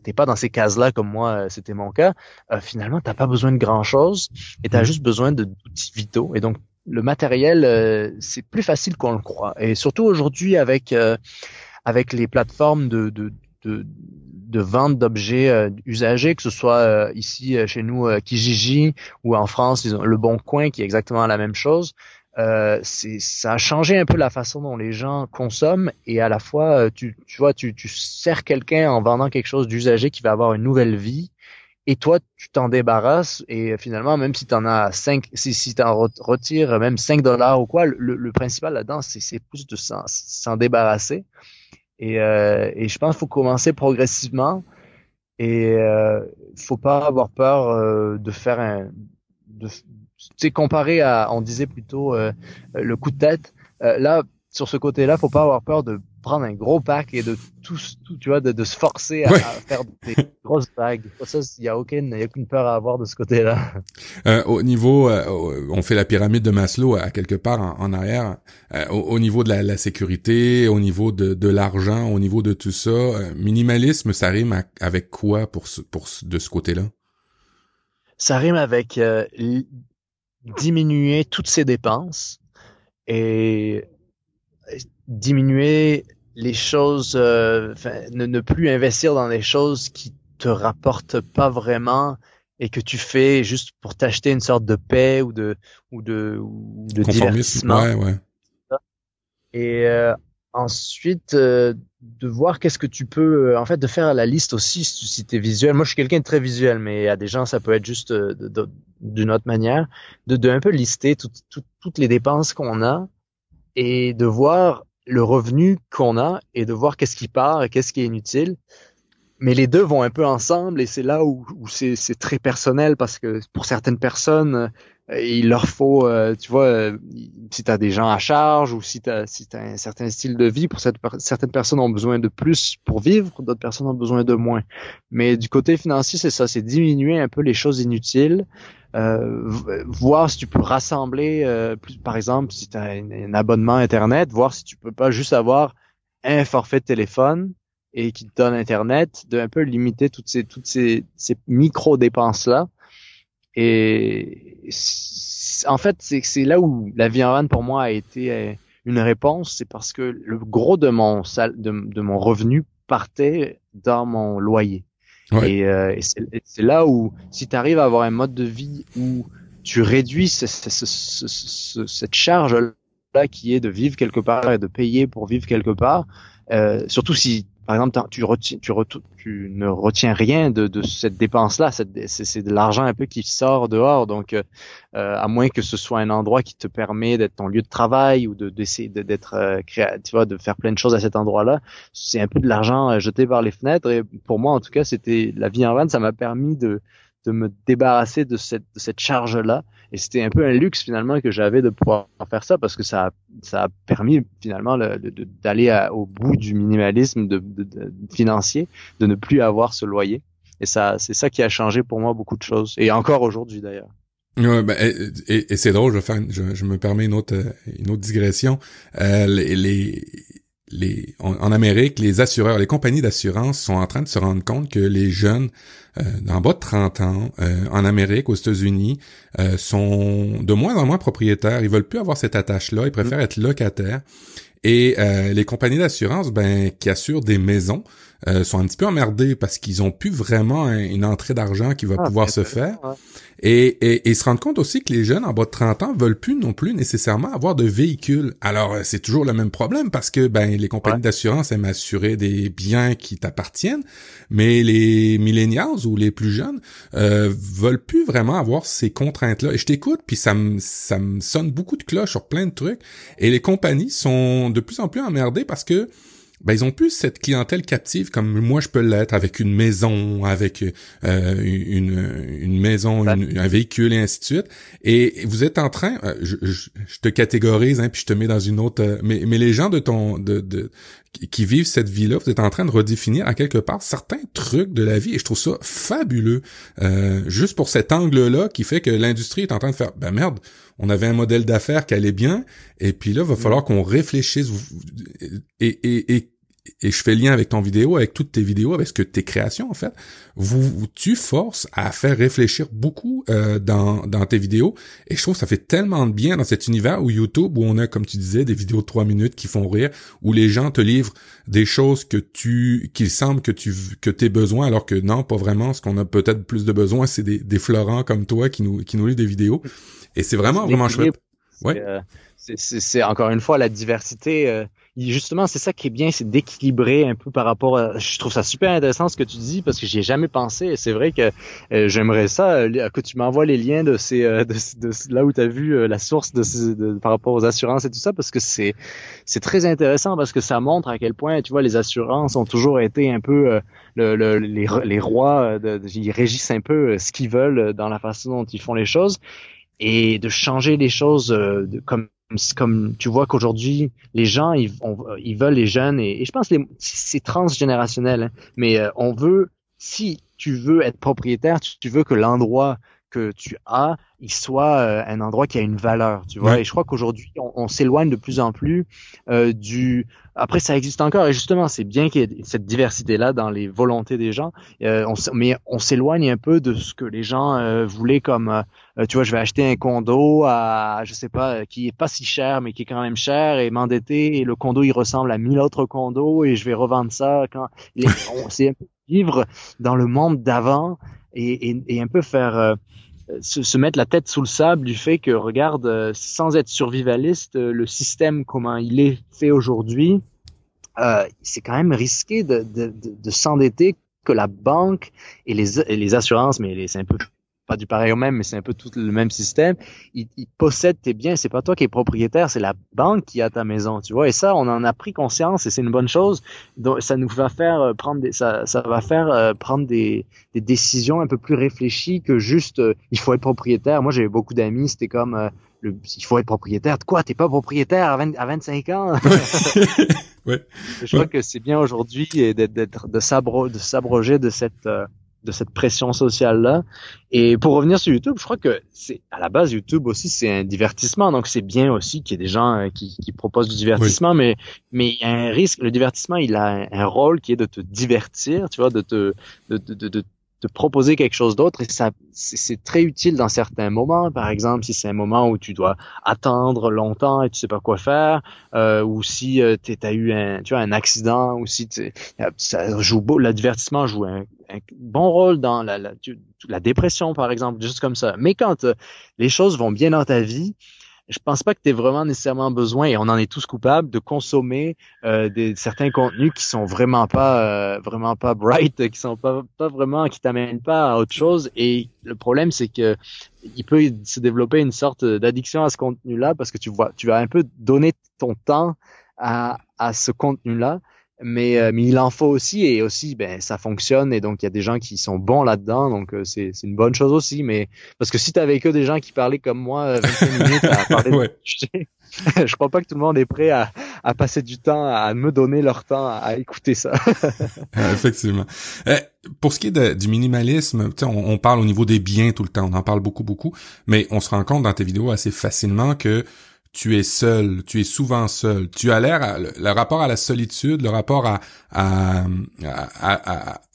t'es pas dans ces cases-là comme moi, euh, c'était mon cas, euh, finalement, t'as pas besoin de grand-chose et tu as mmh. juste besoin d'outils vitaux. Et donc, le matériel, euh, c'est plus facile qu'on le croit. Et surtout aujourd'hui avec euh, avec les plateformes de, de, de, de vente d'objets usagés, que ce soit ici chez nous Kijiji ou en France, Le Bon Coin, qui est exactement la même chose. Euh, ça a changé un peu la façon dont les gens consomment et à la fois tu, tu vois tu, tu sers quelqu'un en vendant quelque chose d'usagé qui va avoir une nouvelle vie et toi tu t'en débarrasses et finalement même si tu en as 5 si, si tu en retires même 5 dollars ou quoi le, le principal là-dedans c'est plus de s'en débarrasser et, euh, et je pense qu'il faut commencer progressivement et euh, faut pas avoir peur euh, de faire un de, c'est comparé à, on disait plutôt euh, le coup de tête. Euh, là, sur ce côté-là, faut pas avoir peur de prendre un gros pack et de tout, tu vois, de, se forcer à, faire des grosses vagues. Ça, il y a aucune, y a aucune peur à avoir de ce côté-là. Euh, au niveau, on fait la pyramide de Maslow à quelque part en, arrière. Au, niveau de la, sécurité, au niveau de, l'argent, au niveau de tout ça, minimalisme, ça rime avec quoi pour, pour de ce côté-là? Ça rime avec diminuer toutes ses dépenses et diminuer les choses, euh, ne, ne, plus investir dans des choses qui te rapportent pas vraiment et que tu fais juste pour t'acheter une sorte de paix ou de ou de ou de divertissement. Ouais, ouais. Et euh, ensuite euh, de voir qu'est-ce que tu peux euh, en fait de faire la liste aussi si tu es visuel moi je suis quelqu'un de très visuel mais à des gens ça peut être juste euh, d'une autre manière de, de un peu lister toutes les dépenses qu'on a et de voir le revenu qu'on a et de voir qu'est-ce qui part et qu'est-ce qui est inutile. Mais les deux vont un peu ensemble et c'est là où, où c'est très personnel parce que pour certaines personnes il leur faut, euh, tu vois, euh, si tu as des gens à charge ou si tu as, si un certain style de vie, pour certaines personnes ont besoin de plus pour vivre, d'autres personnes ont besoin de moins. Mais du côté financier, c'est ça, c'est diminuer un peu les choses inutiles, euh, voir si tu peux rassembler, plus, par exemple, si tu as un, abonnement Internet, voir si tu peux pas juste avoir un forfait de téléphone et qui te donne Internet, de un peu limiter toutes ces, toutes ces, ces micro-dépenses-là et en fait, c'est là où la vie en van pour moi a été euh, une réponse, c'est parce que le gros de mon de, mon revenu partait dans mon loyer. Et, euh, c'est là où si tu arrives à avoir un mode de vie où tu réduis cette charge là qui est de vivre quelque part et de payer pour vivre quelque part, euh, surtout si par exemple, tu, retiens, tu, tu, ne retiens rien de, de cette dépense-là. C'est de l'argent un peu qui sort dehors. Donc, euh, euh, à moins que ce soit un endroit qui te permet d'être ton lieu de travail ou de d'essayer d'être euh, vois, de faire plein de choses à cet endroit-là, c'est un peu de l'argent euh, jeté par les fenêtres. Et pour moi, en tout cas, c'était la vie en van. Ça m'a permis de de me débarrasser de cette, de cette charge-là. Et c'était un peu un luxe finalement que j'avais de pouvoir faire ça parce que ça, ça a permis finalement d'aller au bout du minimalisme financier, de ne plus avoir ce loyer. Et ça, c'est ça qui a changé pour moi beaucoup de choses. Et encore aujourd'hui d'ailleurs. Ouais, ben, et, c'est drôle, je, vais faire, je, je, me permets une autre, une autre digression. Euh, les, les, en, Amérique, les assureurs, les compagnies d'assurance sont en train de se rendre compte que les jeunes euh, en bas de 30 ans, euh, en Amérique, aux États-Unis, euh, sont de moins en moins propriétaires. Ils veulent plus avoir cette attache-là. Ils préfèrent être locataires. Et euh, les compagnies d'assurance, ben, qui assurent des maisons, euh, sont un petit peu emmerdés parce qu'ils ont plus vraiment une entrée d'argent qui va ah, pouvoir se faire. Et, et, et, se rendre compte aussi que les jeunes en bas de 30 ans veulent plus non plus nécessairement avoir de véhicules. Alors, euh, c'est toujours le même problème parce que ben les compagnies d'assurance aiment assurer des biens qui t'appartiennent, mais les millennials ou les plus jeunes euh, veulent plus vraiment avoir ces contraintes-là. Et je t'écoute, puis ça me ça me sonne beaucoup de cloches sur plein de trucs. Et les compagnies sont de plus en plus emmerdées parce que ben ils ont plus cette clientèle captive comme moi je peux l'être avec une maison, avec euh, une, une maison, un véhicule et ainsi de suite. Et vous êtes en train, euh, je, je, te catégorise hein, puis je te mets dans une autre, euh, mais mais les gens de ton de, de qui vivent cette vie-là, vous êtes en train de redéfinir à quelque part certains trucs de la vie et je trouve ça fabuleux. Euh, juste pour cet angle-là qui fait que l'industrie est en train de faire, ben merde, on avait un modèle d'affaires qui allait bien et puis là, va falloir qu'on réfléchisse et, et, et et je fais lien avec ton vidéo, avec toutes tes vidéos, avec ce que tes créations en fait, vous, tu forces à faire réfléchir beaucoup euh, dans, dans tes vidéos. Et je trouve que ça fait tellement de bien dans cet univers où YouTube, où on a, comme tu disais, des vidéos de trois minutes qui font rire, où les gens te livrent des choses que tu, qu'il semble que tu que t'aies besoin, alors que non, pas vraiment. Ce qu'on a peut-être plus de besoin, c'est des, des Florents comme toi qui nous qui nous livrent des vidéos. Et c'est vraiment vraiment chouette. Ouais. Euh, c'est encore une fois la diversité. Euh, justement, c'est ça qui est bien, c'est d'équilibrer un peu par rapport. À, je trouve ça super intéressant ce que tu dis parce que j'y ai jamais pensé. C'est vrai que euh, j'aimerais ça euh, que tu m'envoies les liens de ces de, de, là où tu as vu la source de, par rapport aux assurances et tout ça parce que c'est c'est très intéressant parce que ça montre à quel point tu vois les assurances ont toujours été un peu le, le, les, les rois. De, ils régissent un peu ce qu'ils veulent dans la façon dont ils font les choses et de changer les choses comme comme tu vois qu'aujourd'hui les gens ils, ils, veulent les jeunes et, je pense que c'est transgénérationnel hein, mais euh, on veut si tu veux être propriétaire tu, veux que l'endroit que tu as il soit euh, un endroit qui a une valeur tu vois. Et je crois qu'aujourd'hui on, s'éloigne de plus en plus euh, du après, ça existe encore, et justement, c'est bien qu'il y ait cette diversité-là dans les volontés des gens, euh, on, mais on s'éloigne un peu de ce que les gens euh, voulaient comme, euh, tu vois, je vais acheter un condo à, je sais pas, qui est pas si cher, mais qui est quand même cher, et m'endetter, et le condo, il ressemble à mille autres condos, et je vais revendre ça quand... C'est un peu vivre dans le monde d'avant, et, et, et, un peu faire se, se, mettre la tête sous le sable du fait que, regarde, euh, sans être survivaliste, euh, le système comment il est fait aujourd'hui, euh, c'est quand même risqué de, de, de, de s'endetter que la banque et les, et les assurances, mais c'est un peu pas du pareil au même, mais c'est un peu tout le même système. Il, il possède tes biens, c'est pas toi qui es propriétaire, c'est la banque qui a ta maison, tu vois. Et ça, on en a pris conscience et c'est une bonne chose. Donc, ça nous va faire euh, prendre des, ça, ça va faire euh, prendre des, des, décisions un peu plus réfléchies que juste euh, il faut être propriétaire. Moi, j'avais beaucoup d'amis, c'était comme le, il faut être propriétaire. De quoi? T'es pas propriétaire à, 20, à 25 ans? Ouais. Je crois que c'est bien aujourd'hui d'être de s'abroger de cette de cette pression sociale là. Et pour revenir sur YouTube, je crois que c'est à la base YouTube aussi c'est un divertissement, donc c'est bien aussi qu'il y ait des gens euh, qui, qui proposent du divertissement, mais mais il y a un risque. Le divertissement, il a un, rôle qui est de te divertir, tu vois, de te de, de, de, de proposer quelque chose d'autre. Et ça c'est très utile dans certains moments. Par exemple si c'est un moment où tu dois attendre longtemps et tu sais pas quoi faire euh, ou si euh, tu as eu un tu vois un accident ou si ça joue beau l'avertissement joue un, bon rôle dans la, la, la, dépression par exemple juste comme ça mais quand euh, les choses vont bien dans ta vie je pense pas que tu aies vraiment nécessairement besoin, et on en est tous coupables, de consommer euh, des, certains contenus qui sont vraiment pas euh, vraiment pas bright, qui sont pas, pas vraiment, qui t'amènent pas à autre chose. Et le problème, c'est que il peut se développer une sorte d'addiction à ce contenu-là parce que tu vois, tu vas un peu donner ton temps à, à ce contenu-là mais, euh, mais il en faut aussi et aussi ben ça fonctionne et donc il y a des gens qui sont bons là-dedans donc euh, c'est c'est une bonne chose aussi mais parce que si tu avais que des gens qui parlaient comme moi 25 euh, minutes à parler ouais. de je crois pas que tout le monde est prêt à, à passer du temps à me donner leur temps à, écouter ça. Effectivement. pour ce qui est du minimalisme, on, on parle au niveau des biens tout le temps, on en parle beaucoup beaucoup, mais on se rend compte dans tes vidéos assez facilement que tu es seul, tu es souvent seul. Tu as l'air, le, rapport à la solitude, le rapport à,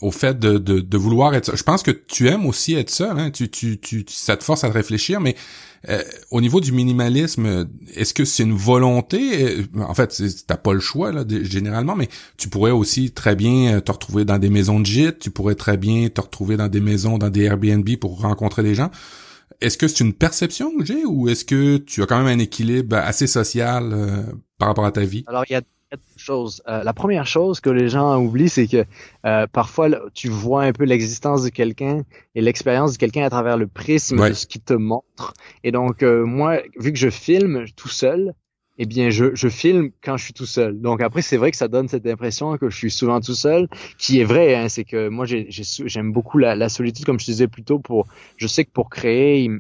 au fait de, vouloir être seul. Je pense que tu aimes aussi être seul, hein? tu, ça te force à te réfléchir, mais euh, au niveau du minimalisme, est-ce que c'est une volonté? En fait, t'as pas le choix là, généralement, mais tu pourrais aussi très bien euh, te retrouver dans des maisons de gîte, tu pourrais très bien te retrouver dans des maisons, dans des Airbnb pour rencontrer des gens est-ce que c'est une perception que j'ai ou est-ce que tu as quand même un équilibre assez social euh, par rapport à ta vie? Alors, il y a deux choses. Euh, la première chose que les gens oublient, c'est que euh, parfois, tu vois un peu l'existence de quelqu'un et l'expérience de quelqu'un à travers le prisme de ce qu'il te montre. Et donc, moi, vu que je filme tout seul, eh bien, je, je filme quand je suis tout seul. Donc après, c'est vrai que ça donne cette impression que je suis souvent tout seul, qui est vrai. Hein, c'est que moi, j'aime beaucoup la, la, solitude, comme je disais plus tôt. Pour, je sais que pour créer,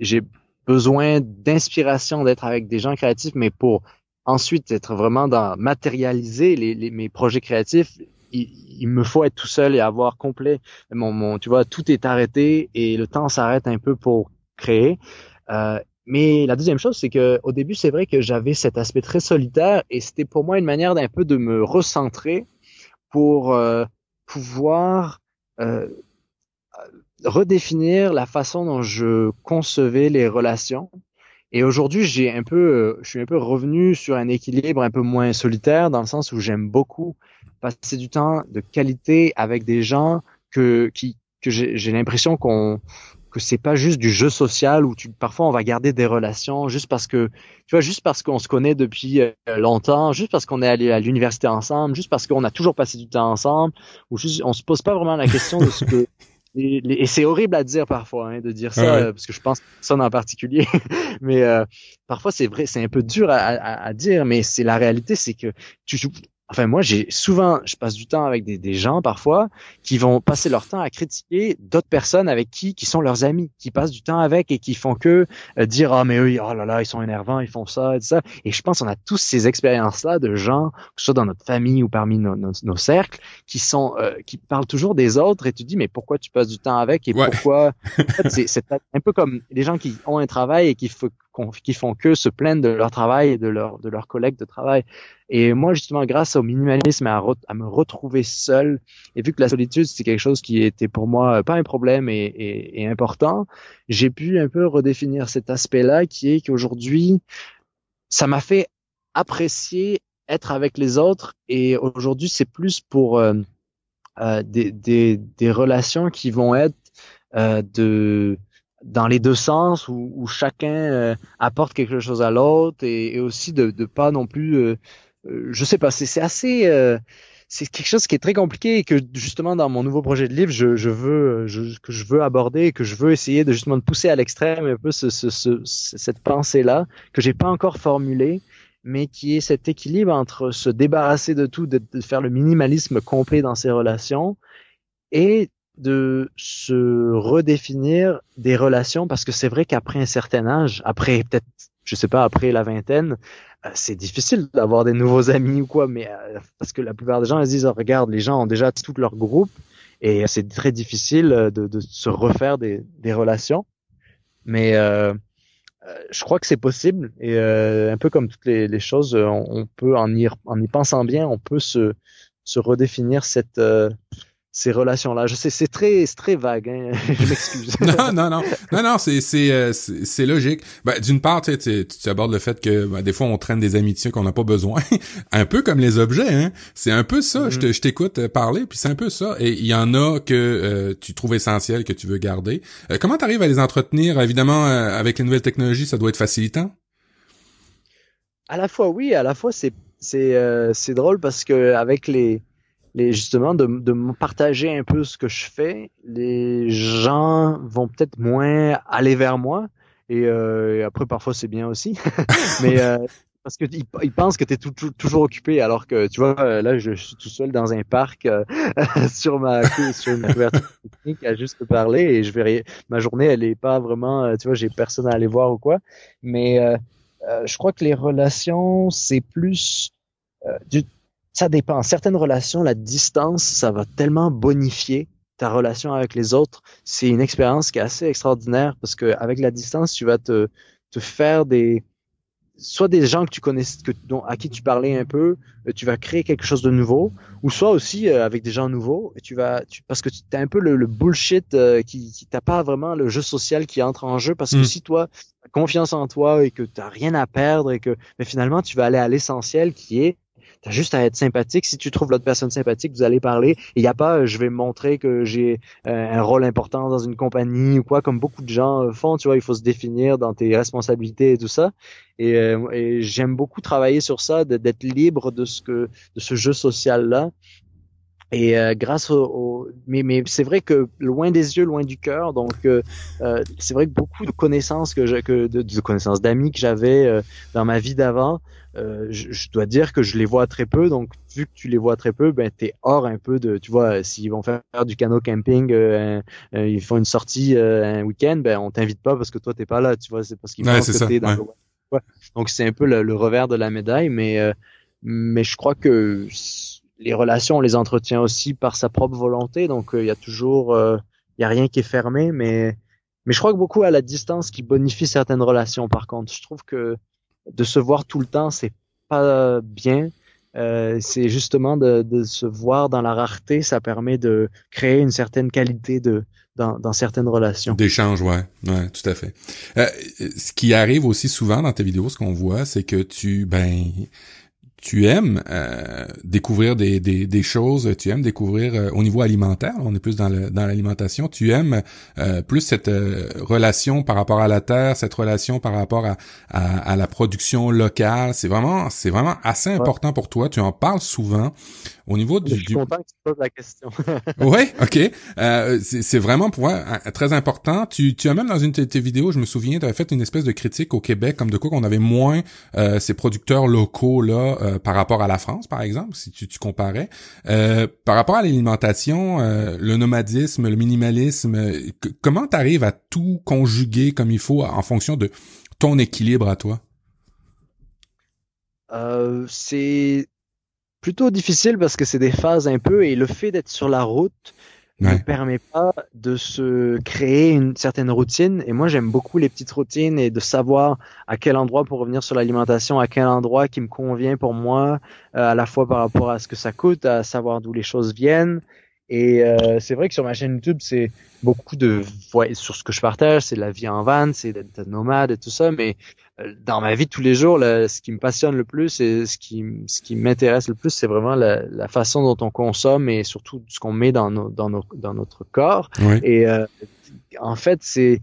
j'ai besoin d'inspiration, d'être avec des gens créatifs, mais pour ensuite être vraiment dans matérialiser les, mes projets créatifs, il, me faut être tout seul et avoir complet mon, mon tu vois tout est arrêté et le temps s'arrête un peu pour créer. Euh, mais la deuxième chose, c'est que au début, c'est vrai que j'avais cet aspect très solitaire et c'était pour moi une manière d'un peu de me recentrer pour euh, pouvoir euh, redéfinir la façon dont je concevais les relations. Et aujourd'hui, j'ai un peu, euh, je suis un peu revenu sur un équilibre un peu moins solitaire dans le sens où j'aime beaucoup passer du temps de qualité avec des gens que qui que j'ai l'impression qu'on que c'est pas juste du jeu social où tu parfois on va garder des relations juste parce que tu vois juste parce qu'on se connaît depuis euh, longtemps, juste parce qu'on est allé à l'université ensemble, juste parce qu'on a toujours passé du temps ensemble ou juste on se pose pas vraiment la question de ce que et, c'est horrible à dire parfois hein, de dire ça euh, parce que je pense ça en particulier mais euh, parfois c'est vrai c'est un peu dur à, à, à dire mais c'est la réalité c'est que tu Enfin, moi, j'ai souvent, je passe du temps avec des, des, gens parfois qui vont passer leur temps à critiquer d'autres personnes avec qui, qui sont leurs amis, qui passent du temps avec et qui font que euh, dire ah mais eux, oh là là, ils sont énervants, ils font ça et ça. Et je pense qu'on a tous ces expériences-là de gens, que ce soit dans notre famille ou parmi nos, nos, cercles, qui sont, euh, qui parlent toujours des autres et tu dis mais pourquoi tu passes du temps avec et pourquoi? En fait, c'est un peu comme les gens qui ont un travail et qui, qui font que se plaindre de leur travail et de leur de leurs collègues de travail. Et moi, justement, grâce au minimalisme et à, à me retrouver seul, et vu que la solitude, c'est quelque chose qui était pour moi pas un problème et, et, et important, j'ai pu un peu redéfinir cet aspect-là qui est qu'aujourd'hui, ça m'a fait apprécier être avec les autres et aujourd'hui, c'est plus pour euh, euh, des, des, des, relations qui vont être euh, de dans les deux sens où, où chacun euh, apporte quelque chose à l'autre et, et, aussi de, de pas non plus euh, euh, je sais pas, c'est assez, euh, c'est quelque chose qui est très compliqué et que justement dans mon nouveau projet de livre, je, je veux, je, que je veux aborder, que je veux essayer de justement de pousser à l'extrême un peu ce, ce, ce, cette pensée-là que j'ai pas encore formulée, mais qui est cet équilibre entre se débarrasser de tout, de, de faire le minimalisme complet dans ses relations et de se redéfinir des relations parce que c'est vrai qu'après un certain âge, après peut-être je sais pas après la vingtaine, euh, c'est difficile d'avoir des nouveaux amis ou quoi, mais euh, parce que la plupart des gens ils se disent oh, regarde les gens ont déjà tout leur groupe et c'est très difficile euh, de, de, se refaire des, des relations. Mais euh, je crois que c'est possible et un peu comme toutes les, les choses, on, on, peut en y, en y pensant bien, on peut se, se redéfinir cette ces relations-là. Je sais, c'est très, très vague. Hein? je m'excuse. non, non, non, non, non, c'est, c'est, euh, c'est logique. Ben, d'une part, tu, tu, tu abordes le fait que ben, des fois on traîne des amitiés qu'on n'a pas besoin, un peu comme les objets. Hein? C'est un peu ça. Je, je t'écoute parler, puis c'est un peu ça. Et il y en a que euh, tu trouves essentiel, que tu veux garder. Euh, comment tu arrives à les entretenir? Évidemment, avec les nouvelles technologies, ça doit être facilitant. À la fois, oui. À la fois, c'est, c'est, c'est drôle parce que avec les les, justement de, de partager un peu ce que je fais, les gens vont peut-être moins aller vers moi. Et, euh, après, parfois, c'est bien aussi. Mais euh, parce qu'ils ils pensent que tu es toujours occupé, alors que, tu vois, euh, là, je, suis tout seul dans un parc euh, sur ma sur une couverture technique à juste parler et je verrai ma journée, elle est pas vraiment, euh, tu vois, j'ai personne à aller voir ou quoi. Mais je crois que les relations, c'est plus du ça dépend. Certaines relations, la distance, ça va tellement bonifier ta relation avec les autres. C'est une expérience qui est assez extraordinaire parce que avec la distance, tu vas te, te faire des, soit des gens que tu connais, que, dont, à qui tu parlais un peu, euh, tu vas créer quelque chose de nouveau, ou soit aussi euh, avec des gens nouveaux, et tu vas, tu, parce que tu as un peu le, bullshit euh, qui, qui t'as pas vraiment le jeu social qui entre en jeu, parce que mm. si toi, as confiance en toi et que tu rien à perdre et que, mais finalement, tu vas aller à l'essentiel qui est T'as juste à être sympathique. Si tu trouves l'autre personne sympathique, vous allez parler. Il n'y a pas, euh, je vais montrer que j'ai euh, un rôle important dans une compagnie ou quoi, comme beaucoup de gens euh, font. Tu vois, il faut se définir dans tes responsabilités et tout ça. Et, et j'aime beaucoup travailler sur ça, d'être libre de ce que, de ce jeu social là. Et grâce au, mais, mais c'est vrai que loin des yeux, loin du cœur. Donc c'est vrai que beaucoup de connaissances que, je, que de, de connaissances d'amis que j'avais dans ma vie d'avant euh, je, dois dire que je les vois très peu. Donc, vu que tu les vois très peu, ben t'es hors un peu de, tu vois, s'ils vont faire du canot camping, euh, euh, ils font une sortie un week-end, ben on t'invite pas parce que toi t'es pas là, tu vois, c'est parce qu'ils ouais, pensent que t'es dans Donc c'est un peu le, revers de la médaille, mais euh, mais je crois que les relations, on les entretient aussi par sa propre volonté. Donc il y a toujours, il y a rien qui est fermé, mais mais je crois que beaucoup à la distance qui bonifie certaines relations. Par contre, je trouve que de se voir tout le temps, c'est pas bien. Euh, c'est justement de, de, se voir dans la rareté, ça permet de créer une certaine qualité de dans, dans certaines relations. D'échange, ouais, ouais, tout à fait. Euh, ce qui arrive aussi souvent dans tes vidéos, ce qu'on voit, c'est que tu ben tu aimes euh, découvrir des, des, des, choses, tu aimes découvrir euh, au niveau alimentaire, on est plus dans, le, dans l'alimentation, tu aimes euh, plus cette relation par rapport à la terre, cette relation par rapport à, à, la production locale. C'est vraiment c'est vraiment assez important pour toi. Tu en parles souvent. Au niveau du, je suis content que tu poses la question. oui, ok. Euh, c'est vraiment pour moi très important. Tu, tu as même dans une de tes vidéos, je me souviens, tu avais fait une espèce de critique au Québec, comme de quoi qu'on avait moins euh, ces producteurs locaux là euh, par rapport à la France, par exemple, si tu, tu comparais. Euh, par rapport à l'alimentation, euh, le nomadisme, le minimalisme, comment tu arrives à tout conjuguer comme il faut en fonction de ton équilibre à toi? Euh, c'est plutôt difficile parce que c'est des phases un peu et le fait d'être sur la route ne permet pas de se créer une certaine routine. Et moi, j'aime beaucoup les petites routines et de savoir à quel endroit pour revenir sur l'alimentation, à quel endroit qui me convient pour moi, euh, à la fois par rapport à ce que ça coûte, à savoir d'où les choses viennent. Et euh, c'est vrai que sur ma chaîne YouTube, c'est beaucoup de sur ce que je partage, c'est la vie en van, c'est d'être nomade et tout ça. Mais euh, dans ma vie de tous les jours, ce qui me passionne le plus et ce qui, ce qui m'intéresse le plus, c'est vraiment la, la, façon dont on consomme et surtout ce qu'on met dans, nos, dans, nos, dans notre corps. Et euh, en fait, c'est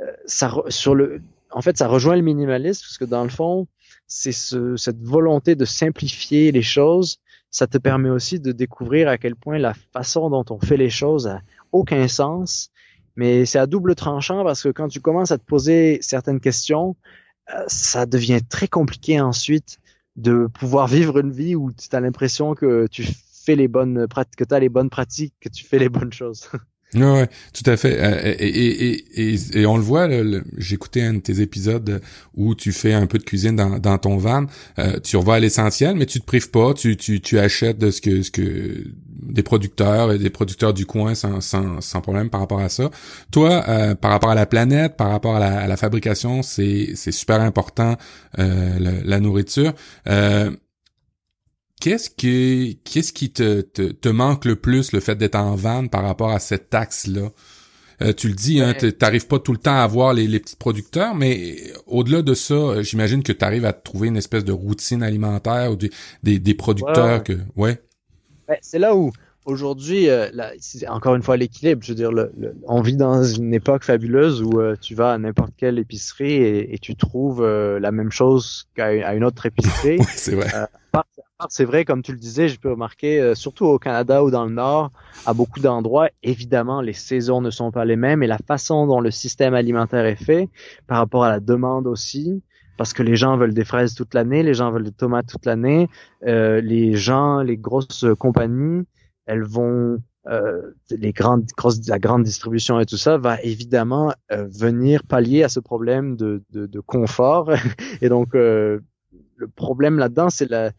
euh, ça sur le, en fait, ça rejoint le minimalisme parce que dans le fond, c'est ce, cette volonté de simplifier les choses. Ça te permet aussi de découvrir à quel point la façon dont on fait les choses a aucun sens. Mais c'est à double tranchant parce que quand tu commences à te poser certaines questions, euh, ça devient très compliqué ensuite de pouvoir vivre une vie où tu as l'impression que tu fais les bonnes pratiques, que tu as les bonnes pratiques, que tu fais les bonnes choses. Ouais, tout à fait. Euh, et, et, et, on le voit, écouté un de tes épisodes où tu fais un peu de cuisine dans, dans ton van. Euh, tu revois à l'essentiel, mais tu te prives pas. Tu, tu, tu achètes de ce que, ce que des producteurs et des producteurs du coin sans, sans, sans problème par rapport à ça. Toi, euh, par rapport à la planète, par rapport à la, fabrication, c'est, super important euh, la, nourriture. Euh, Qu'est-ce qui, qu'est-ce qui te, te, te, manque le plus, le fait d'être en van par rapport à cette taxe-là? Euh, tu le dis, hein, t'arrives pas tout le temps à voir les, les petits producteurs, mais au-delà de ça, j'imagine que tu arrives à trouver une espèce de routine alimentaire ou des, des, des producteurs que, ouais. c'est là où aujourd'hui, euh, encore une fois l'équilibre. Je veux dire, le, on vit dans une époque fabuleuse où euh, tu vas à n'importe quelle épicerie et, et tu trouves euh, la même chose qu'à une autre épicerie. oui, c'est vrai c'est vrai, comme tu le disais, je peux remarquer, euh, surtout au Canada ou dans le Nord, à beaucoup d'endroits, évidemment, les saisons ne sont pas les mêmes et la façon dont le système alimentaire est fait, par rapport à la demande aussi, parce que les gens veulent des fraises toute l'année, les gens veulent des tomates toute l'année, euh, les gens, les grosses compagnies, elles vont euh, les grandes, grosses, la grande distribution et tout ça va évidemment euh, venir pallier à ce problème de, de, de confort. et donc, euh, le problème là-dedans, c'est la,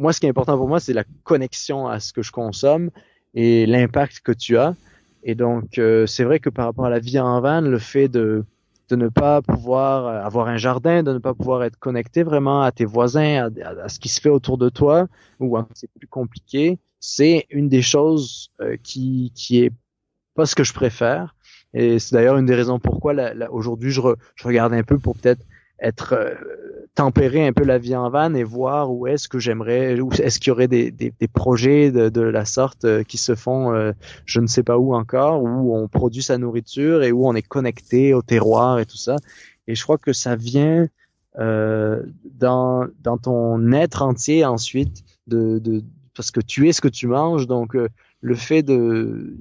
moi, ce qui est important pour moi, c'est la connexion à ce que je consomme et l'impact que tu as. Et donc, euh, c'est vrai que par rapport à la vie en van, le fait de, ne pas pouvoir euh, avoir un jardin, de ne pas pouvoir être connecté vraiment à tes voisins, à, ce qui se fait autour de toi, ou c'est plus compliqué, c'est une des choses euh, qui, qui est pas ce que je préfère. Et c'est d'ailleurs une des raisons pourquoi aujourd'hui je regarde un peu pour peut-être être euh, tempérer un peu la vie en van et voir où est-ce que j'aimerais, où est-ce qu'il y aurait des, des, des projets de, de, la sorte euh, qui se font, euh, je ne sais pas où encore, où on produit sa nourriture et où on est connecté au terroir et tout ça. Et je crois que ça vient euh, dans, dans ton être entier ensuite, de, de, parce que tu es ce que tu manges, donc le fait de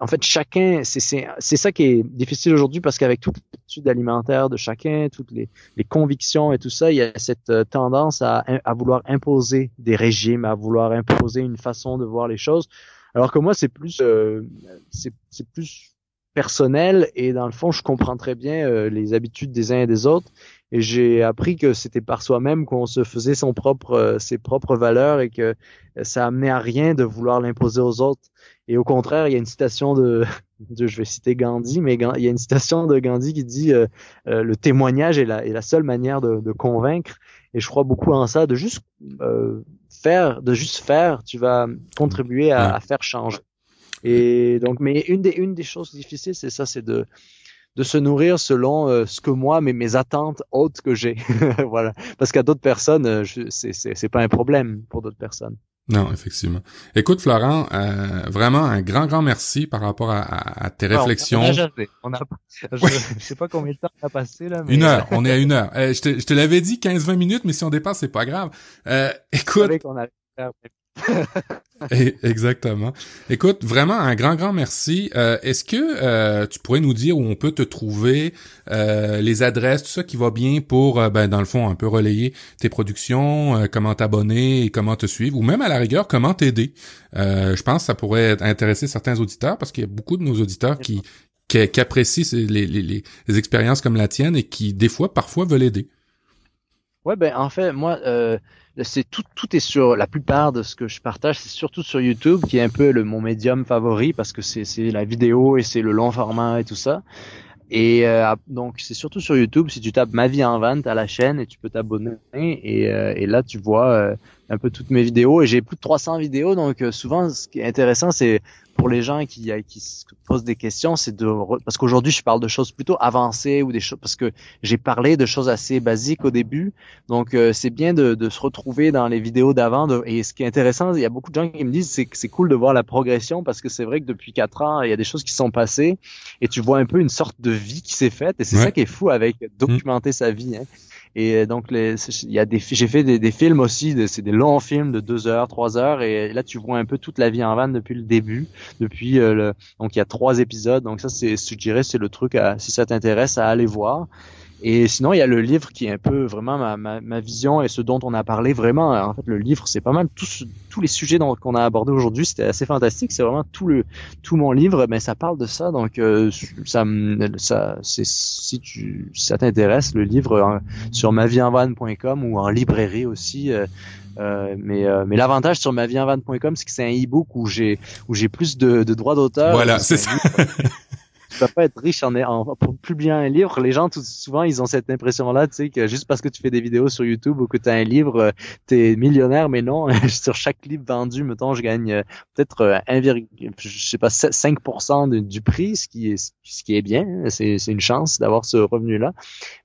en fait, chacun, c'est ça qui est difficile aujourd'hui parce qu'avec toute l'étude alimentaire de chacun, toutes les, les, convictions et tout ça, il y a cette euh, tendance à, à, vouloir imposer des régimes, à vouloir imposer une façon de voir les choses. Alors que moi, c'est plus, euh, c'est plus personnel et dans le fond, je comprends très bien euh, les habitudes des uns et des autres. Et j'ai appris que c'était par soi-même qu'on se faisait son propre, euh, ses propres valeurs et que ça amenait à rien de vouloir l'imposer aux autres. Et au contraire, il y a une citation de, de je vais citer Gandhi, mais il y a une citation de Gandhi qui dit euh, euh, le témoignage est la, est la seule manière de, de, convaincre. Et je crois beaucoup en ça, de juste faire, de juste faire, tu vas contribuer à, à faire changer. Et donc, mais une des une des choses difficiles, c'est ça, c'est de de se nourrir selon euh, ce que moi, mes, mes attentes hautes que j'ai. voilà. Parce qu'à d'autres personnes, euh, c'est, c'est, c'est pas un problème pour d'autres personnes. Non, effectivement. Écoute, Florent, euh, vraiment un grand, grand merci par rapport à, à, tes réflexions. On a, je, sais pas combien de temps on a passé là. Mais... Une heure. on est à une heure. je te, je te l'avais dit 15-20 minutes, mais si on dépasse, c'est pas grave. écoute. Exactement. Écoute, vraiment un grand, grand merci. Euh, est-ce que euh, tu pourrais nous dire où on peut te trouver, euh, les adresses, tout ça qui va bien pour, ben, dans le fond, un peu relayer tes productions, comment t'abonner et comment te suivre, ou même à la rigueur, comment t'aider? je pense que ça pourrait intéresser certains auditeurs parce qu'il y a beaucoup de nos auditeurs qui, qui, apprécient les, les, les, expériences comme la tienne et qui, des fois, parfois, veulent aider. Ouais, ben en fait, moi, c'est tout, tout est sur la plupart de ce que je partage, c'est surtout sur YouTube qui est un peu le mon médium favori parce que c'est c'est la vidéo et c'est le long format et tout ça. Et euh, donc c'est surtout sur YouTube. Si tu tapes ma vie en vente à la chaîne et tu peux t'abonner et, euh, et, là tu vois euh, un peu toutes mes vidéos et j'ai plus de 300 vidéos donc souvent ce qui est intéressant c'est pour les gens qui, qui se posent des questions, c'est de parce qu'aujourd'hui je parle de choses plutôt avancées ou des choses parce que j'ai parlé de choses assez basiques au début, donc euh, c'est bien de, de, se retrouver dans les vidéos d'avant. Et ce qui est intéressant, il y a beaucoup de gens qui me disent c'est que c'est cool de voir la progression parce que c'est vrai que depuis quatre ans il y a des choses qui sont passées et tu vois un peu une sorte de vie qui s'est faite et c'est ça qui est fou avec documenter sa vie. Hein. Et euh, donc, il y a des, j'ai fait des, des, films aussi, c'est des longs films de deux heures, trois heures, et là tu vois un peu toute la vie en van depuis le début, depuis euh, le, donc il y a trois épisodes. Donc ça, c'est, je dirais, c'est le truc à, si ça t'intéresse, à aller voir. Et sinon, il y a le livre qui est un peu vraiment ma, ma, ma, vision et ce dont on a parlé vraiment. En fait, le livre, c'est pas mal tous tous les sujets qu'on a abordés aujourd'hui. C'était assez fantastique. C'est vraiment tout le tout mon livre, mais ça parle de ça. Donc euh, ça ça c'est si tu si ça t'intéresse, le livre hein, sur maviehenvan.com ou en librairie aussi. Euh, euh, mais euh, mais l'avantage sur maviehenvan.com, c'est que c'est un e-book où j'ai où j'ai plus de, de droits d'auteur. Voilà, c'est ça. tu vas pas être riche en, en pour publier un livre. Les gens tout souvent ils ont cette impression là, tu sais que juste parce que tu fais des vidéos sur YouTube ou que tu as un livre, euh, tu es millionnaire mais non, sur chaque livre vendu, mettons, je gagne euh, peut-être 1, euh, je sais pas 5% du prix, ce qui est ce qui est bien, hein. c'est c'est une chance d'avoir ce revenu là.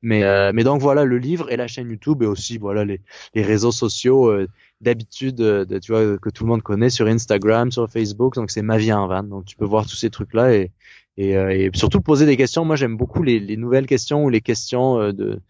Mais mais donc voilà le livre et la chaîne YouTube et aussi voilà les les réseaux sociaux d'habitude de, tu vois que tout le monde connaît sur Instagram, sur Facebook, donc c'est ma vie en van. Donc tu peux voir tous ces trucs là et et, euh, et, surtout poser des questions. Moi, j'aime beaucoup les, les, nouvelles questions ou les questions euh, de.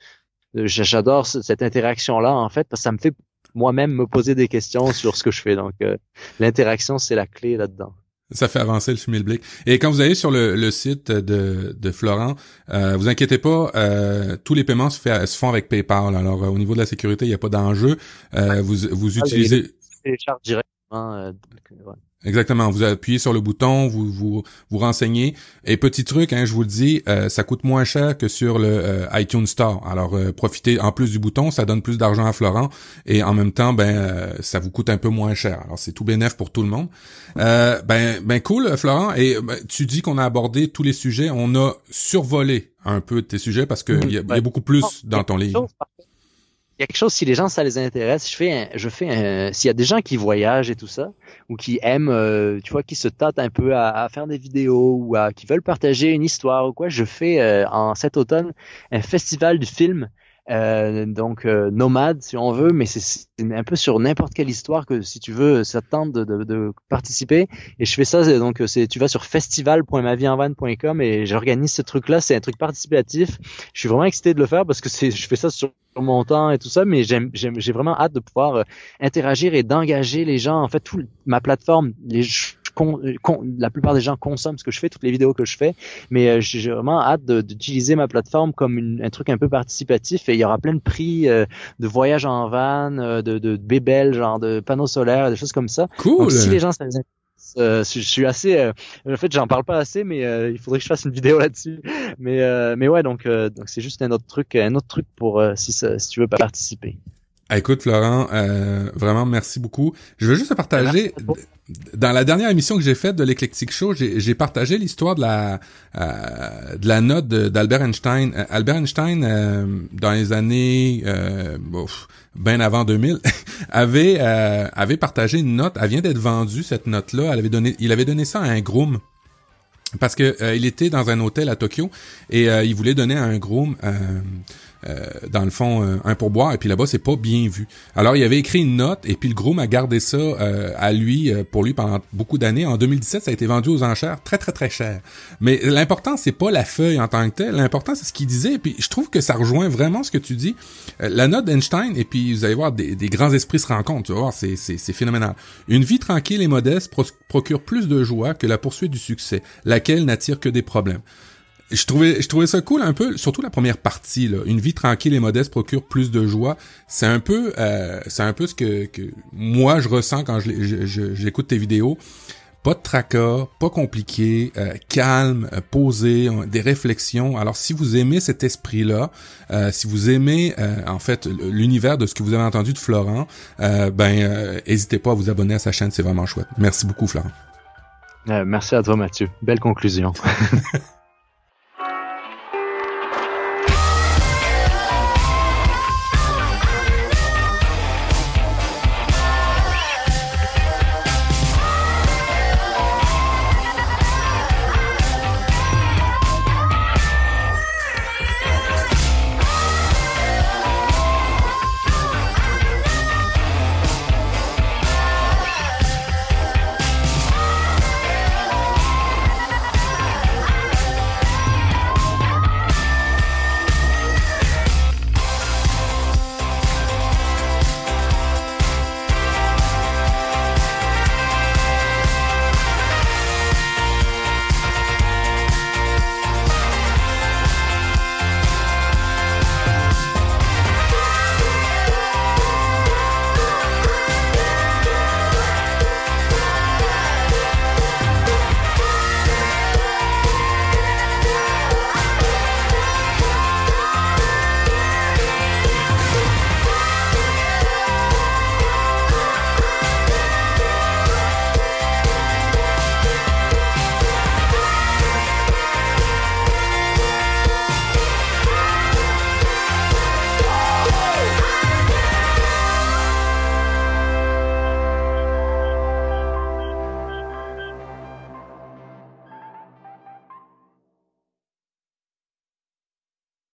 J'adore cette interaction-là, en fait, parce que ça me fait moi-même me poser des questions sur ce que je fais. Donc, euh, l'interaction, c'est la clé là-dedans. Ça fait avancer le schmilblick. Et quand vous allez sur le, le site de, de Florent, euh, vous inquiétez pas, euh, tous les paiements se, fait, se, font avec PayPal. Alors au niveau de la sécurité, il n'y a pas d'enjeu. Euh, vous vous ah, utilisez. Les, directement. Exactement. Vous appuyez sur le bouton, vous vous, vous renseignez. Et petit truc, hein, je vous le dis, euh, ça coûte moins cher que sur le euh, iTunes Store. Alors euh, profitez en plus du bouton, ça donne plus d'argent à Florent et en même temps, ben ça vous coûte un peu moins cher. Alors c'est tout bénéf pour tout le monde. ben ben cool, Florent. Et ben, tu dis qu'on a abordé tous les sujets. On a survolé un peu tes sujets parce qu'il y, y, a beaucoup plus dans ton livre il quelque chose, si les gens, ça les intéresse, je fais un, je fais un, s'il y a des gens qui voyagent et tout ça, ou qui aiment, euh, tu vois, qui se tâtent un peu à, faire des vidéos ou à, qui veulent partager une histoire ou quoi, je fais euh, en cet automne un festival du film euh, donc euh, nomade si on veut, mais c'est un peu sur n'importe quelle histoire que si tu veux, ça tente de, de, de participer. Et je fais ça, donc c'est tu vas sur festival.maviehenvan.com et j'organise ce truc-là. C'est un truc participatif. Je suis vraiment excité de le faire parce que c'est je fais ça sur mon temps et tout ça, mais j'ai vraiment hâte de pouvoir euh, interagir et d'engager les gens. En fait, tout ma plateforme, les euh, la plupart des gens consomment ce que je fais, toutes les vidéos que je fais, mais euh, j'ai vraiment hâte d'utiliser ma plateforme comme un truc un peu participatif et il y aura plein de prix euh, de voyages en van, de, de, de bébelles, genre de panneaux solaires, des choses comme ça. Cool. si les gens ça je suis assez. en fait, j'en parle pas assez, mais il faudrait que je fasse une vidéo là-dessus. Mais mais ouais, donc donc c'est juste un autre truc, un autre truc pour si si tu veux pas participer. Ah, écoute, Florent, euh, vraiment merci beaucoup. Je veux juste te partager. Dans la dernière émission que j'ai faite de l'Eclectic Show, j'ai partagé l'histoire de la euh, de la note d'Albert Einstein. Euh, Albert Einstein, dans les années bien avant 2000, avait avait partagé une note. Elle vient d'être vendue cette note-là. Elle avait donné, il avait donné ça à un groom parce que il était dans un hôtel à Tokyo et il voulait donner à un groom euh, dans le fond, euh, un pourboire, et puis là-bas, c'est pas bien vu. Alors, il avait écrit une note, et puis le groom a gardé ça euh, à lui, pour lui, pendant beaucoup d'années. En 2017, ça a été vendu aux enchères très, très, très cher. Mais l'important, c'est pas la feuille en tant que telle. L'important, c'est ce qu'il disait, et puis je trouve que ça rejoint vraiment ce que tu dis. la note d'Einstein, et puis vous allez voir, des, des, grands esprits se rencontrent, tu vas voir, c'est, c'est, c'est phénoménal. Une vie tranquille et modeste procure plus de joie que la poursuite du succès, laquelle n'attire que des problèmes je trouvais, je trouvais ça cool un peu, surtout la première partie. Là. Une vie tranquille et modeste procure plus de joie. C'est un peu, euh, c'est un peu ce que, que moi je ressens quand j'écoute tes vidéos. Pas de tracas, pas compliqué, euh, calme, euh, posé, des réflexions. Alors si vous aimez cet esprit-là, si vous aimez en fait l'univers de ce que vous avez entendu de Florent, ben n'hésitez pas à vous abonner à sa chaîne, c'est vraiment chouette. Merci beaucoup Florent. merci à toi Mathieu. Belle conclusion.